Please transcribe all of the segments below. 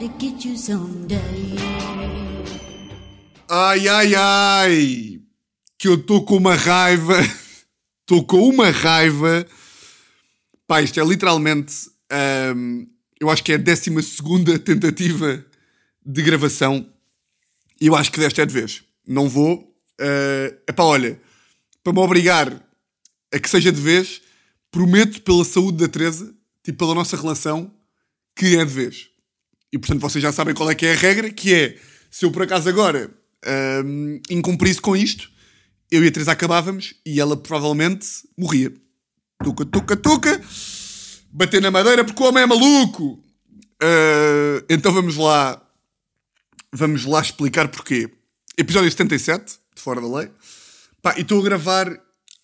to get you someday. Ai, ai, ai! Que eu estou com uma raiva. Estou com uma raiva. Pá, isto é literalmente. ahm, eu acho que é a 12 tentativa de gravação. E eu acho que desta é de vez. Não vou. É epá, olha, para me obrigar a que seja de vez, prometo pela saúde da Teresa, tipo pela nossa relação, que é de vez. E portanto vocês já sabem qual é que é a regra, que é, se eu por acaso agora hum, incumprisse com isto, eu e a Teresa acabávamos e ela provavelmente morria. Tuca, tuca, tuca. Bater na madeira porque o homem é maluco. Ah, então vamos lá. Vamos lá explicar porquê. Episódio 77, de Fora da Lei. Pá, e estou a gravar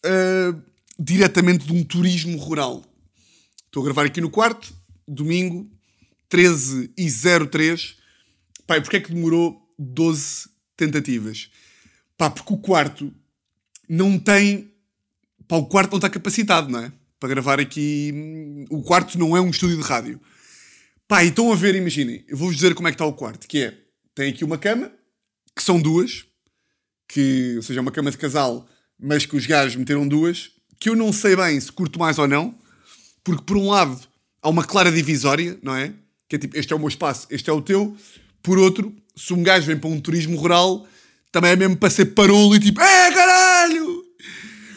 ah, diretamente de um turismo rural. Estou a gravar aqui no quarto, domingo, 13 e 03. Pá, e porquê é que demorou 12 tentativas? Pá, porque o quarto não tem. Pá, o quarto não está capacitado, não é? Para gravar aqui. O quarto não é um estúdio de rádio. Pá, e estão a ver, imaginem. Eu vou-vos dizer como é que está o quarto. Que é, tem aqui uma cama, que são duas. Que, ou seja, é uma cama de casal, mas que os gajos meteram duas. Que eu não sei bem se curto mais ou não. Porque, por um lado, há uma clara divisória, não é? Que é tipo, este é o meu espaço, este é o teu. Por outro, se um gajo vem para um turismo rural, também é mesmo para ser parolo e tipo, é caralho!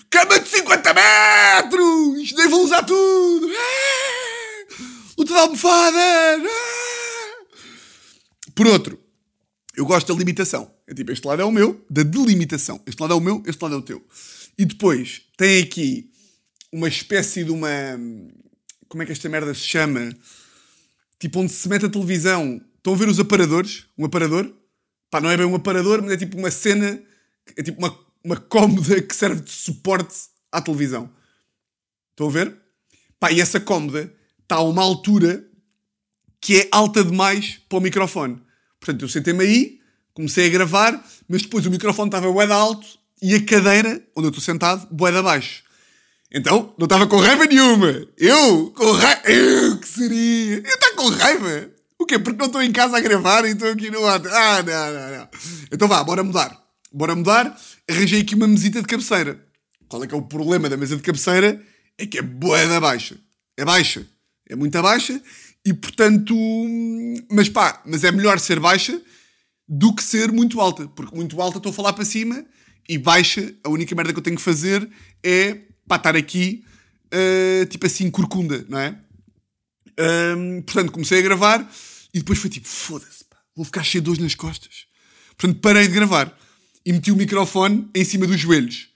Cama de 50 metros! Nem vou usar tudo! É! Luta de almofadas! É! Por outro, eu gosto da limitação. É tipo, este lado é o meu, da delimitação. Este lado é o meu, este lado é o teu. E depois, tem aqui uma espécie de uma... Como é que esta merda se chama? Tipo, onde se mete a televisão. Estão a ver os aparadores? Um aparador? Pá, não é bem um aparador, mas é tipo uma cena... É tipo uma, uma cómoda que serve de suporte à televisão. Estão a ver? Pá, e essa cómoda está a uma altura que é alta demais para o microfone. Portanto, eu sentei-me aí, comecei a gravar, mas depois o microfone estava bué alto e a cadeira, onde eu estou sentado, bué de abaixo. Então, não estava com raiva nenhuma. Eu, com raiva... Eu, que seria? Eu estou com raiva? O quê? Porque não estou em casa a gravar e estou aqui no outro. Ah, não, não, não. Então vá, bora mudar. Bora mudar. Arranjei aqui uma mesita de cabeceira. Qual é que é o problema da mesa de cabeceira? É que é bué da baixa. É baixa. É muito baixa e, portanto... Mas pá, mas é melhor ser baixa do que ser muito alta. Porque muito alta estou a falar para cima e baixa, a única merda que eu tenho que fazer é pá, estar aqui ah, tipo assim, corcunda, não é? Ahm, portanto, comecei a gravar e depois foi tipo, foda-se, vou ficar cheio de dores nas costas. Portanto, parei de gravar e meti o microfone em cima dos joelhos.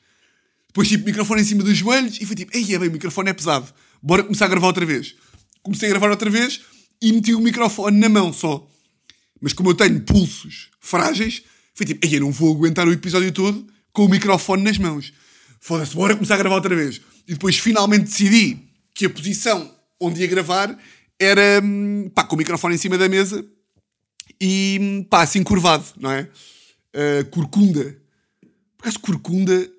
Depois, tipo, microfone em cima dos joelhos e foi tipo, ei, é bem, o microfone é pesado, bora começar a gravar outra vez. Comecei a gravar outra vez e meti o microfone na mão só. Mas como eu tenho pulsos frágeis, foi tipo, ei, eu não vou aguentar o episódio todo com o microfone nas mãos. Foda-se, bora começar a gravar outra vez. E depois finalmente decidi que a posição onde ia gravar era hum, pá, com o microfone em cima da mesa e hum, pá, assim curvado, não é? Uh, corcunda. Por acaso, corcunda,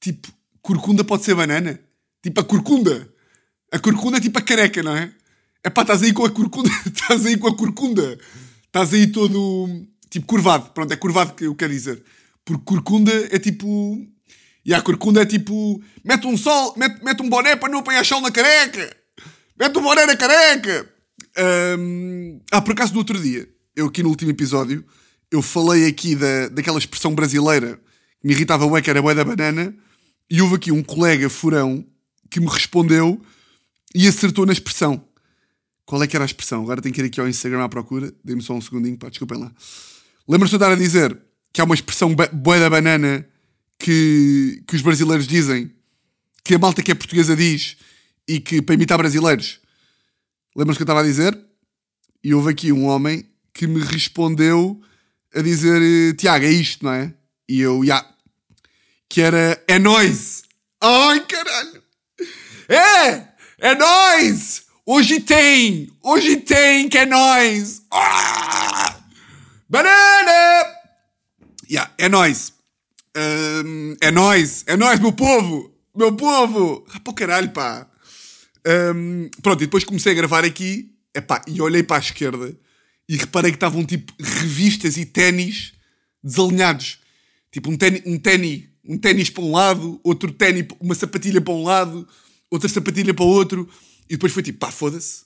tipo, corcunda pode ser banana? Tipo, a corcunda. A corcunda é tipo a careca, não é? É pá, estás aí com a corcunda, estás aí com a corcunda. Estás aí todo, tipo, curvado. Pronto, é curvado que eu quero dizer. Porque corcunda é tipo... E a corcunda é tipo... Mete um sol, mete, mete um boné para não apanhar sol na careca. Um boné na careca. Hum, Ah, por acaso, no outro dia, eu aqui no último episódio, eu falei aqui da, daquela expressão brasileira que me irritava bué, que era bué da banana, e houve aqui um colega furão que me respondeu e acertou na expressão. Qual é que era a expressão? Agora tenho que ir aqui ao Instagram à procura. Dê-me só um segundinho, pá, desculpem lá. Lembras-te de estar a dizer que há uma expressão bué da banana que, que os brasileiros dizem, que a malta que é portuguesa diz, e que para imitar brasileiros. Lembras que eu estava a dizer? E houve aqui um homem que me respondeu a dizer: eh, Tiago, é isto, não é? E eu, já. Que era: É nóis! Ai, caralho! É! É nóis! Hoje tem! Hoje tem que é nóis! Ah! Banana! Ya, é nóis! Hum, é nóis! É nóis, meu povo! Meu povo! Ah, pô, caralho, pá! Hum, pronto, e depois comecei a gravar aqui epá, e olhei para a esquerda e reparei que estavam tipo revistas e ténis desalinhados. Tipo um ténis, um ténis, um ténis para um lado, outro ténis, uma sapatilha para um lado, outra sapatilha para o outro. E depois foi tipo, pá, foda-se.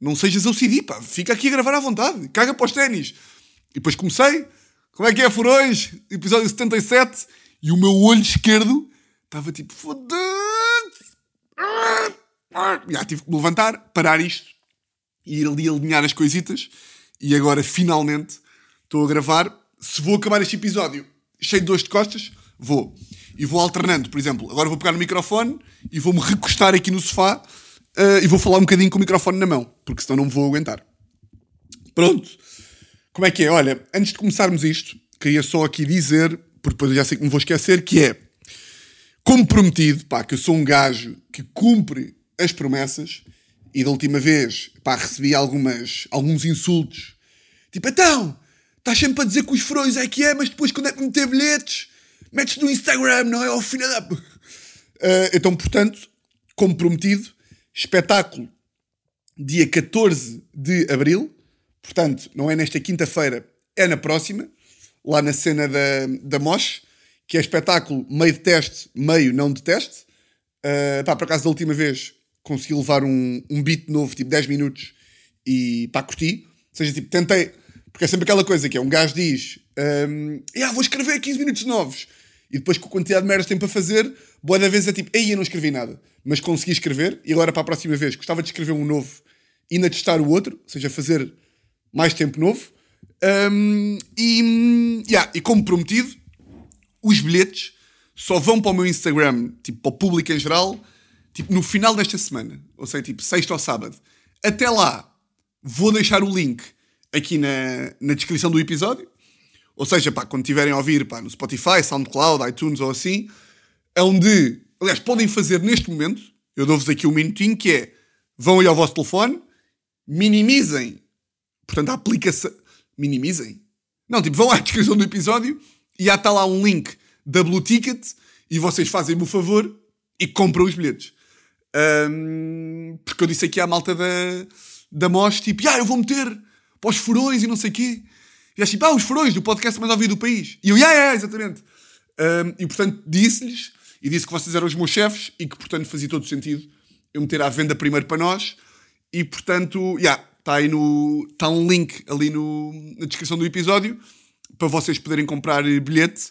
Não sejas OCD, pá. Fica aqui a gravar à vontade. Caga para os ténis. E depois comecei. Como é que é, Furões? Episódio 77. E o meu olho esquerdo estava tipo, foda-se. Já tive que me levantar, parar isto e ir ali alinhar as coisitas. E agora, finalmente, estou a gravar. Se vou acabar este episódio cheio de dores de costas, vou. E vou alternando, por exemplo, agora vou pegar no microfone e vou-me recostar aqui no sofá uh, e vou falar um bocadinho com o microfone na mão, porque senão não vou aguentar. Pronto. Como é que é? Olha, antes de começarmos isto, queria só aqui dizer, porque depois eu já sei que me vou esquecer, que é, como prometido, pá, que eu sou um gajo que cumpre as promessas e da última vez, pá, recebi algumas, alguns insultos. Tipo, então, estás sempre a dizer que os furões é que é, mas depois quando é que meter bilhetes, metes no Instagram, não é? Ao final da... Uh, então, portanto, como prometido, espetáculo dia 14 de Abril. Portanto, não é nesta quinta-feira, é na próxima. Lá na cena da, da Mosh, que é espetáculo meio de teste, meio não de teste. Uh, pá, por acaso, da última vez consegui levar um, um beat novo, tipo 10 minutos, e pá, curti. Ou seja, tipo, tentei. Porque é sempre aquela coisa que é um gajo diz: um, vou escrever 15 minutos novos. E depois, com a quantidade de merdas que tem para fazer, boa da vez é tipo: ei, eu não escrevi nada. Mas consegui escrever, e agora para a próxima vez gostava de escrever um novo e ainda testar o outro, ou seja, fazer mais tempo novo. Um, e, yeah, e como prometido, os bilhetes só vão para o meu Instagram, tipo para o público em geral, tipo, no final desta semana, ou seja, tipo, sexta ou sábado. Até lá, vou deixar o link aqui na, na descrição do episódio. Ou seja, pá, quando estiverem a ouvir pá, no Spotify, SoundCloud, iTunes ou assim, é onde, aliás, podem fazer neste momento, eu dou-vos aqui um minutinho, que é, vão aí ao vosso telefone, minimizem, portanto, a aplicação, minimizem? Não, tipo, vão à descrição do episódio e já está lá um link da Blue Ticket e vocês fazem-me o favor e compram os bilhetes. Um, porque eu disse aqui à malta da, da MOS, tipo, ah, eu vou meter para os furões e não sei o quê. E eles tipo, ah, os furões do podcast mais ouvido do país. E eu, ah, é, exatamente. Um, e portanto disse-lhes, e disse que vocês eram os meus chefes e que portanto fazia todo sentido eu meter à venda primeiro para nós. E portanto, já, yeah, está aí no. Está um link ali no, na descrição do episódio para vocês poderem comprar bilhete.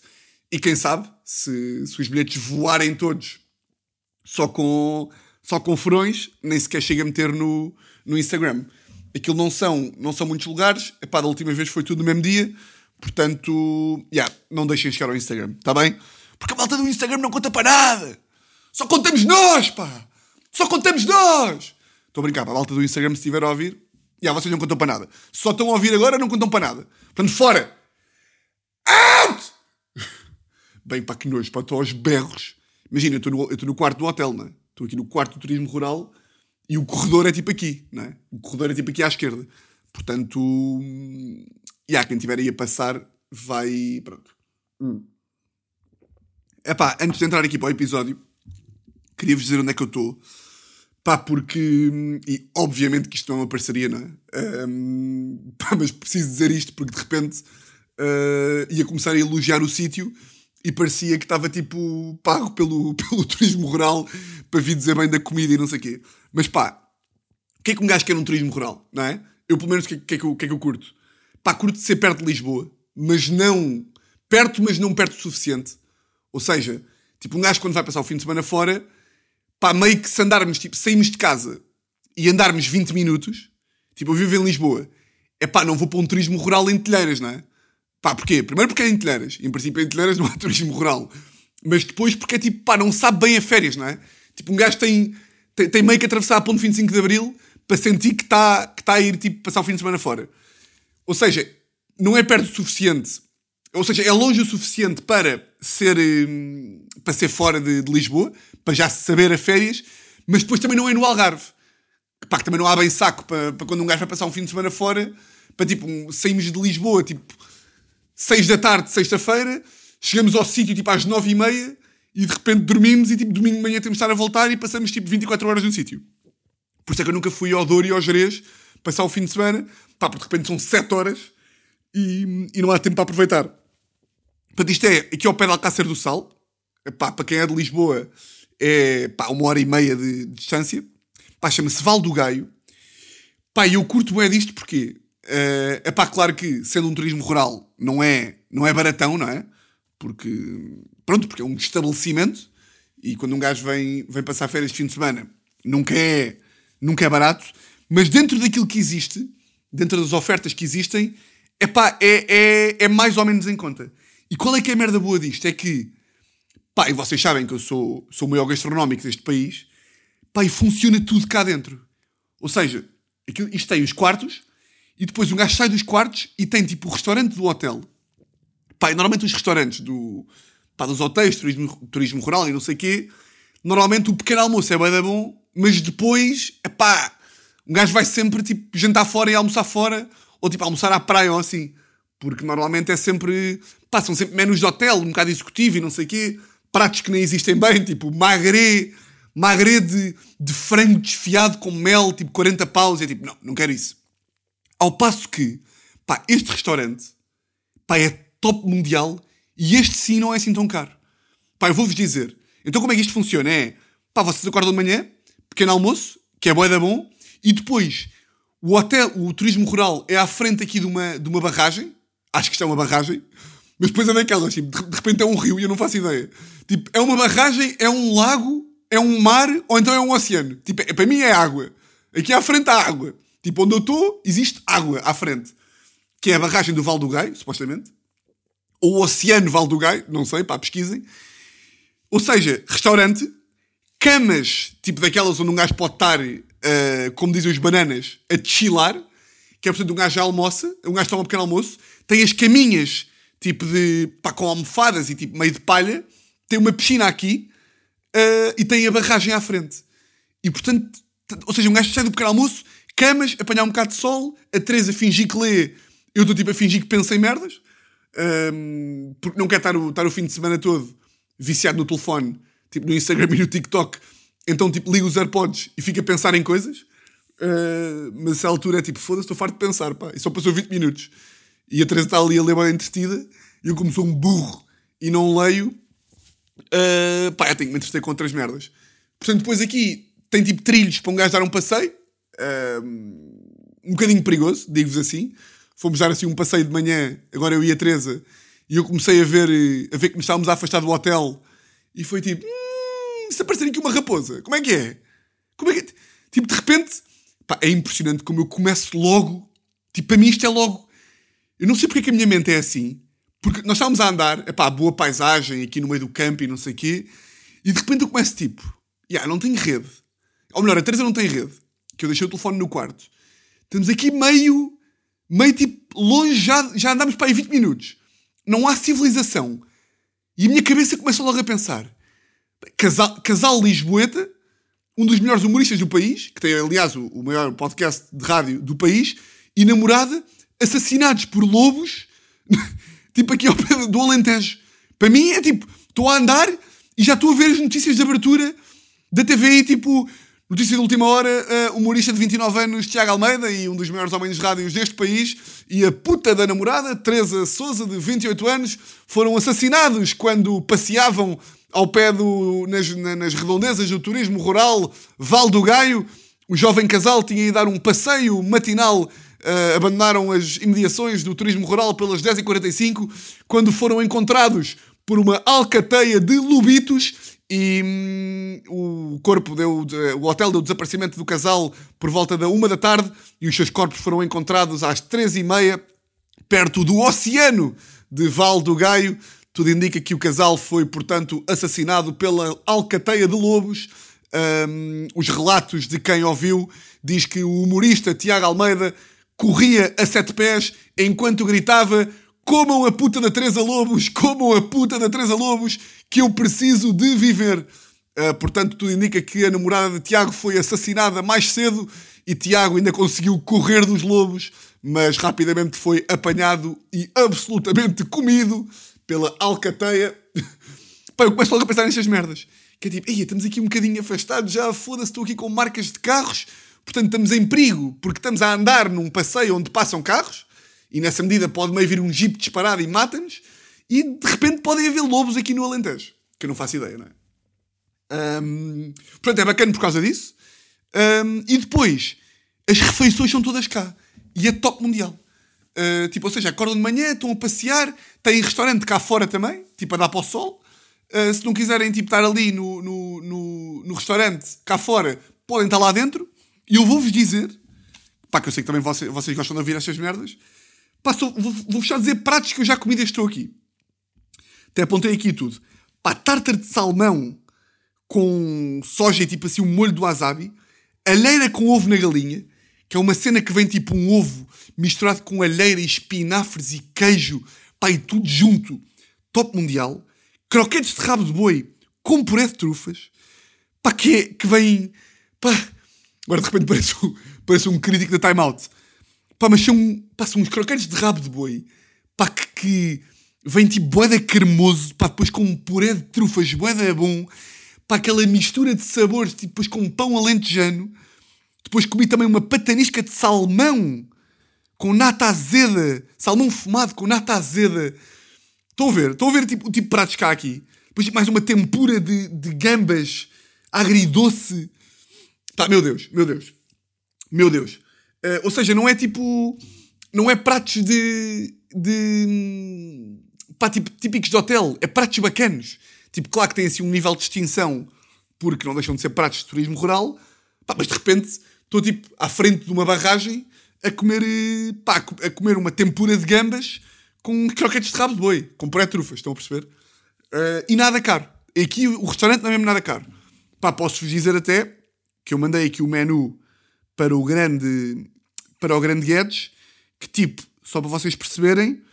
E quem sabe, se, se os bilhetes voarem todos só com só com furões, nem sequer chega a meter no, no Instagram. Aquilo não são, não são muitos lugares, epá, da última vez foi tudo no mesmo dia, portanto, yeah, não deixem chegar ao Instagram, está bem? Porque a malta do Instagram não conta para nada! Só contamos nós, pá! Só contamos nós! Estou a brincar, para a malta do Instagram, se estiver a ouvir, yeah, vocês não contam para nada. Só estão a ouvir agora, não contam para nada. Portanto, fora! Out! Bem, pá, que nojo, pá, estou aos berros. Imagina, eu estou no, no quarto do hotel, não é? Estou aqui no quarto do turismo rural e o corredor é tipo aqui, não é? O corredor é tipo aqui à esquerda. Portanto, e há quem estiver aí a passar, vai. Pronto. Hum. Epá, antes de entrar aqui para o episódio, queria-vos dizer onde é que eu estou. Pá, porque. E obviamente que isto não é uma parceria, não é? Um, pá, mas preciso dizer isto porque de repente uh, ia começar a elogiar o sítio e parecia que estava tipo pago pelo, pelo turismo rural para vir dizer bem da comida e não sei o quê. Mas pá, o que é que um gajo quer num turismo rural, não é? Eu pelo menos o que, que, é que, que é que eu curto? Pá, curto de ser perto de Lisboa, mas não. Perto, mas não perto o suficiente. Ou seja, tipo um gajo quando vai passar o fim de semana fora, pá, meio que se andarmos, tipo, saímos de casa e andarmos 20 minutos, tipo, eu vivo em Lisboa, é pá, não vou para um turismo rural em telheiras, não é? Pá, porquê? Primeiro porque é em Telheiras. Em princípio, em Telheiras não há turismo rural. Mas depois porque é tipo, pá, não sabe bem a férias, não é? Tipo, um gajo tem, tem, tem meio que atravessar a ponte 25 de Abril para sentir que está que tá a ir, tipo, passar o fim de semana fora. Ou seja, não é perto o suficiente. Ou seja, é longe o suficiente para ser, hum, para ser fora de, de Lisboa, para já saber a férias, mas depois também não é no Algarve. Pá, que também não há bem saco para, para quando um gajo vai passar um fim de semana fora, para tipo, saímos de Lisboa, tipo, 6 da tarde, sexta-feira, chegamos ao sítio tipo às 9 e meia e de repente dormimos e tipo domingo de manhã temos de estar a voltar e passamos tipo 24 horas no sítio. Por isso é que eu nunca fui ao Douro e ao Jerez passar o fim de semana, pá, porque de repente são 7 horas e, e não há tempo para aproveitar. Portanto, isto é aqui ao pé de Alcácer do Sal, pá, para quem é de Lisboa, é pá, uma hora e meia de, de distância, pá, chama-se Val do Gaio. Pá, eu curto bem disto porque, uh, pá, claro que sendo um turismo rural não é, não é baratão, não é? Porque, pronto, porque é um estabelecimento e quando um gajo vem, vem passar férias de fim de semana, nunca é, nunca é barato, mas dentro daquilo que existe, dentro das ofertas que existem, epá, é, é, é mais ou menos em conta. E qual é que é a merda boa disto? É que, pá, e vocês sabem que eu sou, sou o maior gastronómico deste país, pá, e funciona tudo cá dentro. Ou seja, aquilo, isto tem os quartos, e depois um gajo sai dos quartos e tem tipo o restaurante do hotel. Pá, normalmente os restaurantes do, pá, dos hotéis, turismo, turismo rural e não sei o quê, normalmente o pequeno almoço é bem bom, mas depois, pá, um gajo vai sempre tipo jantar fora e almoçar fora, ou tipo almoçar à praia ou assim. Porque normalmente é sempre. Pá, são sempre menus de hotel, um bocado executivo e não sei o quê. Pratos que nem existem bem, tipo magre, magre de, de frango desfiado com mel, tipo 40 paus. E é tipo, não, não quero isso. Ao passo que, pá, este restaurante, pá, é top mundial e este sim não é assim tão caro. Pá, eu vou-vos dizer. Então como é que isto funciona? É, pá, vocês acordam de manhã, pequeno almoço, que é boa da bom, e depois o hotel, o turismo rural é à frente aqui de uma, de uma barragem. Acho que isto é uma barragem. Mas depois é daquelas, tipo, de repente é um rio e eu não faço ideia. Tipo, é uma barragem, é um lago, é um mar ou então é um oceano. Tipo, é, para mim é água. Aqui à frente há água. Tipo, onde eu estou, existe água à frente. Que é a barragem do Val do Gai, supostamente. Ou o Oceano Val do Gai, não sei, pá, pesquisem. Ou seja, restaurante, camas, tipo daquelas onde um gajo pode estar uh, como dizem os bananas, a chilar, que é portanto um gajo já almoça, um gajo toma um pequeno almoço, tem as caminhas, tipo de, pá, com almofadas e tipo meio de palha, tem uma piscina aqui uh, e tem a barragem à frente. E portanto, ou seja, um gajo sai do pequeno almoço, camas, apanhar um bocado de sol, a Teresa fingir que lê, eu estou tipo a fingir que penso em merdas, um, porque não quer estar o, estar o fim de semana todo viciado no telefone, tipo no Instagram e no TikTok, então, tipo, liga os AirPods e fica a pensar em coisas. Uh, mas a altura é tipo, foda-se, estou farto de pensar, pá. E só passou 20 minutos. E a Teresa está ali a ler bem entretida. E eu, como sou um burro e não leio, uh, pá, eu tenho que me entreter com outras merdas. Portanto, depois aqui tem tipo trilhos para um gajo dar um passeio. Um bocadinho perigoso, digo-vos assim. Fomos dar assim um passeio de manhã, agora eu e a Teresa, e eu comecei a ver, a ver que estávamos a afastar do hotel. E foi tipo, hum, se aparecer aqui uma raposa, como é que é? Como é que é? Tipo, de repente, pá, é impressionante como eu começo logo. Tipo, para mim isto é logo. Eu não sei porque é que a minha mente é assim. Porque nós estávamos a andar, é pá, boa paisagem aqui no meio do campo e não sei o quê. E de repente eu começo tipo, yeah, não tenho rede. Ou melhor, a Teresa não tem rede. Que eu deixei o telefone no quarto. Estamos aqui meio, meio tipo, longe, já, já andámos para aí 20 minutos. Não há civilização. E a minha cabeça começa logo a pensar: Casal, Casal Lisboeta, um dos melhores humoristas do país, que tem, aliás, o, o maior podcast de rádio do país, e namorada, assassinados por lobos, tipo aqui ao pé do Alentejo. Para mim é tipo, estou a andar e já estou a ver as notícias de abertura da TVI, tipo, notícia de última hora, uh, humorista de 29 anos, Tiago Almeida, e um dos maiores homens de rádios deste país, e a puta da namorada, Teresa Souza, de 28 anos, foram assassinados quando passeavam ao pé do, nas, nas redondezas do turismo rural Val do Gaio. O jovem casal tinha ido dar um passeio matinal, uh, abandonaram as imediações do turismo rural pelas 10h45, quando foram encontrados por uma alcateia de lobitos e hum, o corpo deu, o hotel deu desaparecimento do casal por volta da uma da tarde e os seus corpos foram encontrados às três e meia perto do oceano de Val do Gaio. Tudo indica que o casal foi, portanto, assassinado pela alcateia de lobos. Um, os relatos de quem ouviu diz que o humorista Tiago Almeida corria a sete pés enquanto gritava comam a puta da Teresa Lobos, comam a puta da Teresa Lobos, que eu preciso de viver. Uh, portanto, tudo indica que a namorada de Tiago foi assassinada mais cedo e Tiago ainda conseguiu correr dos lobos, mas rapidamente foi apanhado e absolutamente comido pela alcateia. Pá, eu começo logo a pensar nestas merdas. Que é tipo, estamos aqui um bocadinho afastados, já foda-se, estou aqui com marcas de carros, portanto estamos em perigo, porque estamos a andar num passeio onde passam carros, e nessa medida pode meio vir um jeep disparado e mata-nos, e de repente podem haver lobos aqui no Alentejo, que eu não faço ideia, não é? Um, portanto, é bacana por causa disso. Um, e depois, as refeições são todas cá. E é top mundial. Uh, tipo, ou seja, acordam de manhã, estão a passear, têm restaurante cá fora também, tipo a dar para o sol. Uh, se não quiserem tipo, estar ali no, no, no, no, restaurante, cá fora, podem estar lá dentro. E eu vou-vos dizer, pá, que eu sei que também vocês, vocês gostam de ouvir estas merdas, vou-vos vou já dizer pratos que eu já comi desde estou aqui. Até apontei aqui tudo. Pá, tartar de salmão com soja e tipo assim um molho do wasabi, alheira com ovo na galinha, que é uma cena que vem tipo um ovo misturado com alheira e espinafres e queijo, pá, e tudo junto. Top mundial. Croquetes de rabo de boi com puré de trufas, pá, que, é, que vem, pá, agora de repente parece, um, parece um crítico da Time Out. Pá, mas são, pá, são uns croquetes de rabo de boi, pá, que, que vem tipo boeda cremoso, pá, depois com um puré de trufas, boeda bom, pá, aquela mistura de sabores, tipo, depois com pão alentejano, depois comi também uma patanisca de salmão com nata azeda. Salmão fumado com nata azeda. Estão a ver? Estão a ver tipo, o tipo de pratos cá aqui? Depois mais uma tempura de, de gambas agridoce. Tá, meu Deus, meu Deus. Meu Deus. Uh, ou seja, não é tipo... Não é pratos de... de pá, tipo, típicos de hotel. É pratos bacanos. Tipo, claro que tem assim um nível de distinção porque não deixam de ser pratos de turismo rural. Pá, mas de repente estou tipo à frente de uma barragem a comer, eh, pá, a comer uma tempura de gambas com croquetes de rabo de boi, com pré-trufas, estão a perceber? Uh, e nada caro. Aqui o restaurante não é mesmo nada caro. Pá, posso-vos dizer até que eu mandei aqui o menu para o grande, para o grande Guedes, que tipo, só para vocês perceberem,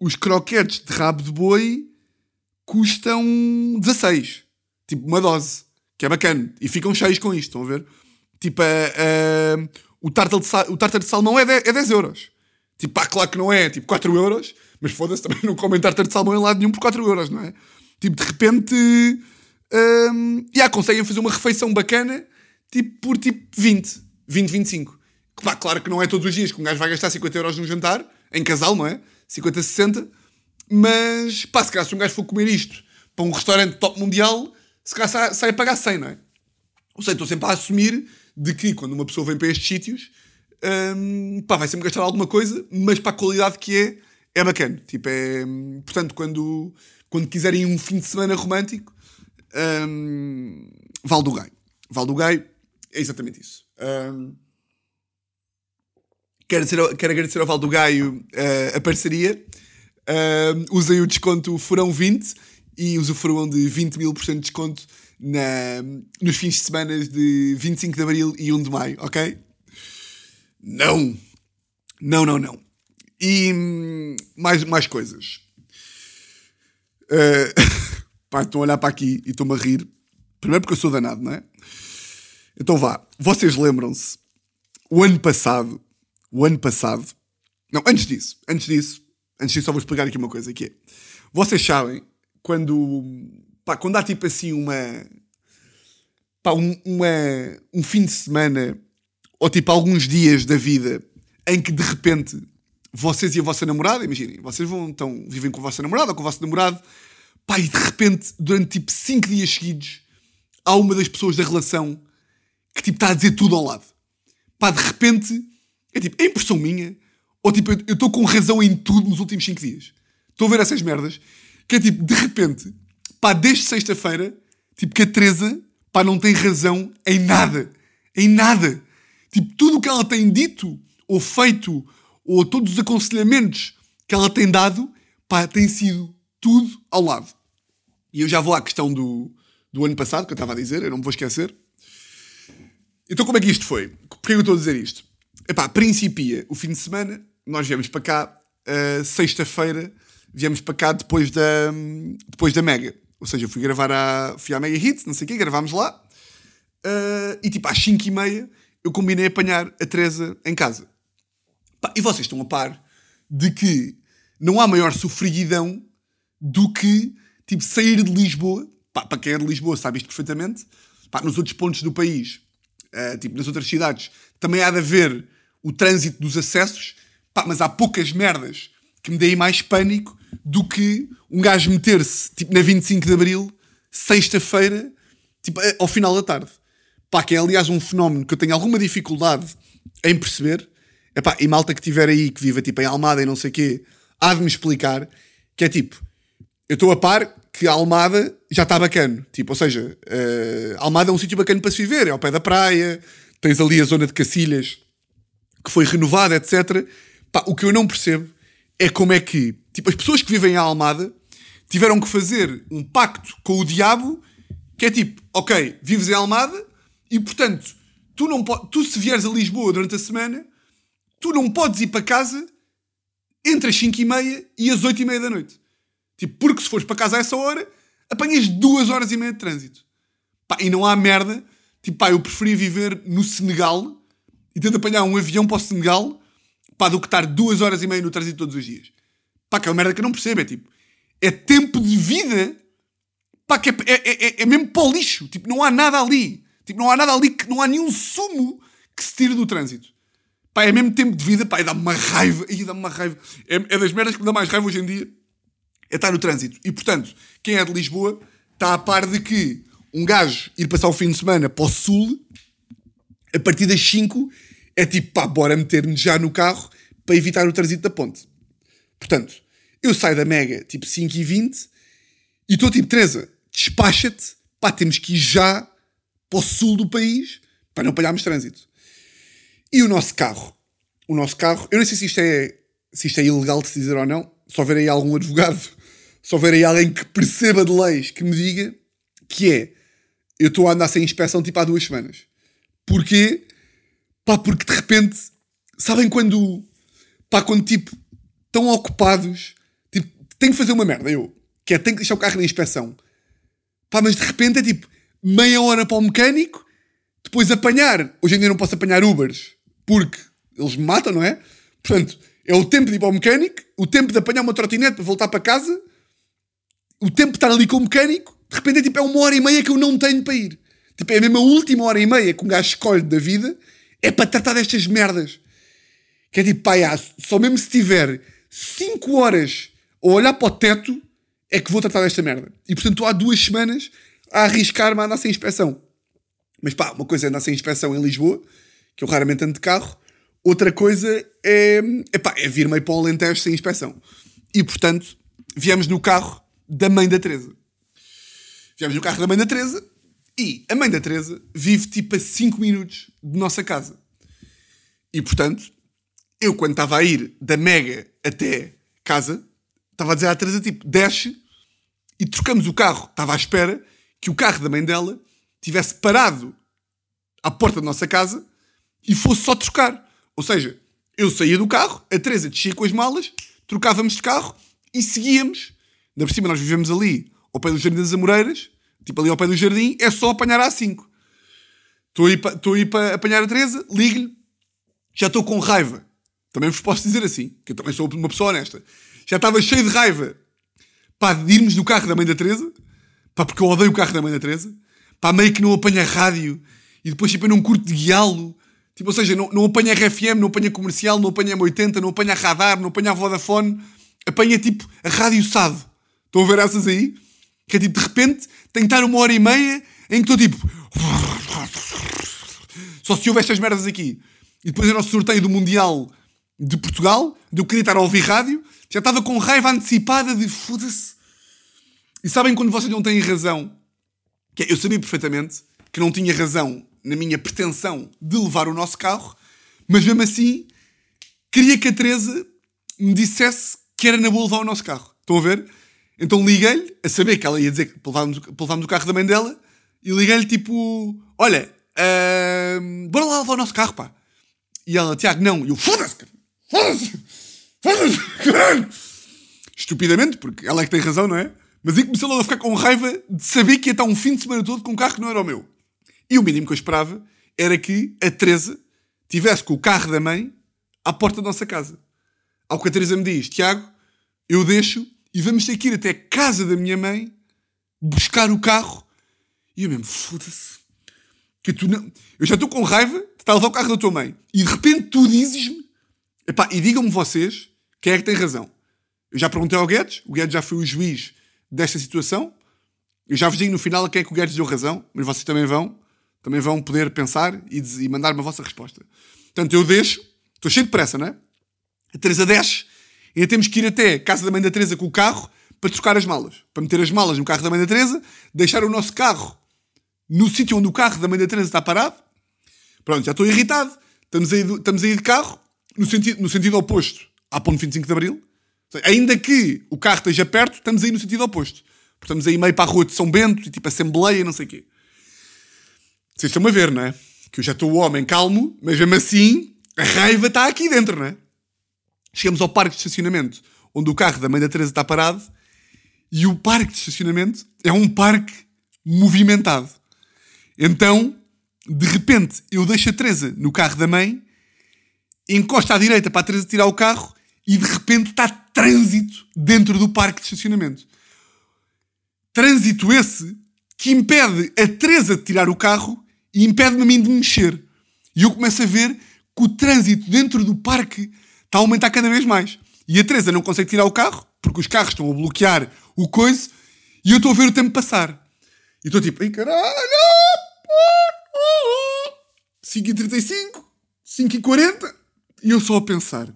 os croquetes de rabo de boi custam 16. Tipo, uma dose. Que é bacana. E ficam cheios com isto, estão a ver? Tipo, uh, o, tartar de, o tartar de salmão é 10, é 10 euros. Tipo, pá, claro que não é, tipo, 4 euros, mas foda-se, também não comem tartar de salmão em lado nenhum por 4 euros, não é? Tipo, de repente, um, yeah, conseguem fazer uma refeição bacana, tipo, por tipo 20, 20, 25. Pá, claro que não é todos os dias que um gajo vai gastar 50 euros num jantar, em casal, não é? 50, 60, mas, pá, se calhar se um gajo for comer isto para um restaurante top mundial, se calhar sai, sai a pagar 100, não é? Ou seja, estou sempre a assumir de que quando uma pessoa vem para estes sítios, um, pá, vai sempre gastar alguma coisa, mas para a qualidade que é, é bacana. Tipo, é, portanto, quando, quando quiserem um fim de semana romântico, um, Val do Gai. Val do Gai é exatamente isso. Um, quero, dizer, quero agradecer ao Val do Gaio uh, a parceria. Uh, usem o desconto FURÃO20 e usufruam de 20 mil por cento de desconto na, nos fins de semana de 25 de Abril e 1 de Maio, ok? Não! Não, não, não. E hum, mais, mais coisas. Uh, pá, estão a olhar para aqui e estou-me a rir. Primeiro porque eu sou danado, não é? Então vá. Vocês lembram-se, o ano passado, o ano passado, não, antes disso, antes disso, antes disso só vou explicar aqui uma coisa que é, vocês sabem, quando pá, quando há tipo assim uma. Pá, um, uma, um fim de semana ou tipo alguns dias da vida em que de repente vocês e a vossa namorada, imaginem, vocês vão, então, vivem com a vossa namorada ou com o vosso namorado, pá, e de repente, durante tipo 5 dias seguidos, há uma das pessoas da relação que tipo está a dizer tudo ao lado. Pá, de repente, é tipo, é impressão minha, ou tipo, eu estou com razão em tudo nos últimos 5 dias. Estou a ver essas merdas, que é tipo, de repente, pá, desde sexta-feira, tipo que a Teresa, pá, não tem razão em nada. Em nada. Tipo, tudo o que ela tem dito, ou feito, ou todos os aconselhamentos que ela tem dado, pá, tem sido tudo ao lado. E eu já vou à questão do, do ano passado, que eu estava a dizer, eu não me vou esquecer. Então como é que isto foi? Porquê eu estou a dizer isto? Epá, principia o fim de semana, nós viemos para cá, uh, sexta-feira, viemos para cá depois da, depois da Mega. Ou seja, eu fui gravar a, fui à Mega Hits, não sei o quê, gravámos lá. Uh, e tipo, às 5 e meia, eu combinei apanhar a Teresa em casa. E vocês estão a par de que não há maior sofreguidão do que, tipo, sair de Lisboa. Pá, para quem é de Lisboa sabe isto perfeitamente. Nos outros pontos do país, uh, tipo nas outras cidades, também há de haver o trânsito dos acessos, pá, mas há poucas merdas que me deem mais pânico do que um gajo meter-se, tipo, na 25 de Abril, sexta-feira, tipo, ao final da tarde. Pá, que é aliás um fenómeno que eu tenho alguma dificuldade em perceber. Epá, e malta que tiver aí, que viva tipo em Almada e não sei o quê, há de me explicar que é tipo, eu estou a par que a Almada já está bacana. Tipo, ou seja, uh, Almada é um sítio bacana para se viver, é ao pé da praia, tens ali a zona de Cacilhas que foi renovada, etc. Pá, o que eu não percebo é como é que, tipo, as pessoas que vivem em Almada tiveram que fazer um pacto com o diabo que é tipo, ok, vives em Almada e portanto, tu, não tu se vieres a Lisboa durante a semana, tu não podes ir para casa entre as 5 e meia e as 8 e meia da noite. Tipo, porque se fores para casa a essa hora, apanhas duas horas e meia de trânsito. Pá, e não há merda. Tipo, pá, eu preferia viver no Senegal e de apanhar um avião para o Senegal pá, do que estar duas horas e meia no trânsito todos os dias. Pá, que é uma merda que eu não percebo. É tipo, é tempo de vida pá, que é, é, é, é mesmo para o lixo. Tipo, não há nada ali. Tipo, não há nada ali que não há nenhum sumo que se tire do trânsito. Pá, é mesmo tempo de vida, pá, e dá-me uma raiva. E dá-me uma raiva. É, é das merdas que me dá mais raiva hoje em dia é estar no trânsito. E, portanto, quem é de Lisboa está a par de que um gajo ir passar o fim de semana para o sul, a partir das 5, é tipo, pá, bora meter-nos já no carro para evitar o trânsito da ponte. Portanto, eu saio da Mega, tipo 5 e 20, e estou tipo, Teresa, despacha-te, pá, temos que ir já para o sul do país para não apanharmos trânsito. E o nosso carro? O nosso carro, eu não sei se isto é, se isto é ilegal de se dizer ou não, só ver aí algum advogado se houver aí alguém que perceba de leis que me diga que é eu estou a andar sem inspeção tipo há duas semanas. Porquê? Pá, porque de repente, sabem quando, pá, quando tipo, estão ocupados, tipo, tenho que fazer uma merda, eu, que é, tenho que deixar o carro na inspeção. Pá, mas de repente é tipo, meia hora para o mecânico, depois apanhar, hoje em dia não posso apanhar Ubers, porque eles me matam, não é? Portanto, é o tempo de ir para o mecânico, o tempo de apanhar uma trotinete para voltar para casa, o tempo de estar ali com o mecânico, de repente é tipo, é uma hora e meia que eu não tenho para ir. Tipo, é a mesma última hora e meia que um gajo escolhe da vida, é para tratar destas merdas. Que é tipo, pá, só mesmo se tiver 5 horas a olhar para o teto, é que vou tratar desta merda. E portanto há duas semanas a arriscar-me a andar sem inspeção. Mas pá, uma coisa é andar sem inspeção em Lisboa, que eu raramente ando de carro. Outra coisa é, é, pá, é vir meio para o Alentejo sem inspeção. E portanto, viemos no carro da mãe da Teresa. Viemos no carro da mãe da Teresa e a mãe da Teresa vive tipo a 5 minutos de nossa casa. E portanto, eu quando estava a ir da Mega até casa, estava a dizer à Teresa tipo, desce e trocamos o carro. Estava à espera que o carro da mãe dela tivesse parado à porta da nossa casa e fosse só trocar. Ou seja, eu saía do carro, a Teresa descia com as malas, trocávamos de carro e seguíamos Ainda por cima, nós vivemos ali, ao pé do Jardim das Amoreiras, tipo ali ao pé do jardim, é só apanhar a 5. Estou a ir para apanhar a Teresa, ligo-lhe, já estou com raiva. Também vos posso dizer assim, que eu também sou uma pessoa honesta. Já estava cheio de raiva de irmos no carro da mãe da Teresa, pá, porque eu odeio o carro da mãe da Teresa, pá, meio que não apanha rádio e depois tipo, eu não curto de guiá-lo. Tipo, ou seja, não, não apanha RFM, não apanha comercial, não apanha M80, não apanha radar, não apanha a Vodafone, apanha tipo a rádio SAD. Estão a ver essas aí? Que é tipo, de repente, tem que estar uma hora e meia em que estou tipo. Só se houve estas merdas aqui. E depois o nosso sorteio do Mundial de Portugal, de eu querer estar a ouvir rádio, já estava com raiva antecipada de foda-se. E sabem quando vocês não têm razão? Que é, eu sabia perfeitamente que não tinha razão na minha pretensão de levar o nosso carro, mas mesmo assim queria que a Teresa me dissesse que era na boa levar o nosso carro. Estão a ver? Então liguei-lhe, a saber que ela ia dizer que levámos, levámos o carro da mãe dela, e liguei-lhe tipo: Olha, uh, bora lá levar o nosso carro, pá. E ela, Tiago, não. E eu, foda-se, foda-se, foda-se, caralho. Estupidamente, porque ela é que tem razão, não é? Mas aí comecei logo a ficar com raiva de saber que ia estar um fim de semana todo com um carro que não era o meu. E o mínimo que eu esperava era que a Teresa tivesse com o carro da mãe à porta da nossa casa. Ao que a Teresa me diz: Tiago, eu deixo e vamos ter que ir até a casa da minha mãe buscar o carro. E eu mesmo, foda-se. Que tu não... Eu já estou com raiva de estar a levar o carro da tua mãe. E de repente tu dizes-me. E digam-me vocês quem é que tem razão. Eu já perguntei ao Guedes, o Guedes já foi o juiz desta situação. Eu já vos digo no final quem é que o Guedes deu razão, mas vocês também vão, também vão poder pensar e, e mandar-me a vossa resposta. Portanto, eu deixo, estou cheio de pressa, não é? A Teresa desce, ainda temos que ir até casa da mãe da Teresa com o carro para trocar as malas. Para meter as malas no carro da mãe da Teresa, deixar o nosso carro no sítio onde o carro da mãe da Teresa está parado. Pronto, já estou irritado. Estamos aí, estamos aí de carro no sentido, no sentido oposto à ponto 25 de Abril. Ainda que o carro esteja perto, estamos aí no sentido oposto. Estamos aí meio para a rua de São Bento e tipo Assembleia, não sei o quê. Vocês estão a ver, não é? Que eu já estou o homem calmo, mas mesmo assim a raiva está aqui dentro, não é? Chegamos ao parque de estacionamento, onde o carro da mãe da Teresa está parado, e o parque de estacionamento é um parque movimentado. Então, de repente, eu deixo a Teresa no carro da mãe, encosta à direita para a Teresa tirar o carro, e de repente está trânsito dentro do parque de estacionamento. Trânsito esse que impede a Teresa de tirar o carro e impede-me a mim de me mexer. E eu começo a ver que o trânsito dentro do parque está a aumentar cada vez mais. E a Teresa não consegue tirar o carro, porque os carros estão a bloquear o coiso, e eu estou a ver o tempo passar. E estou tipo, ai caralho! 5h35, 5h40, e eu só a pensar,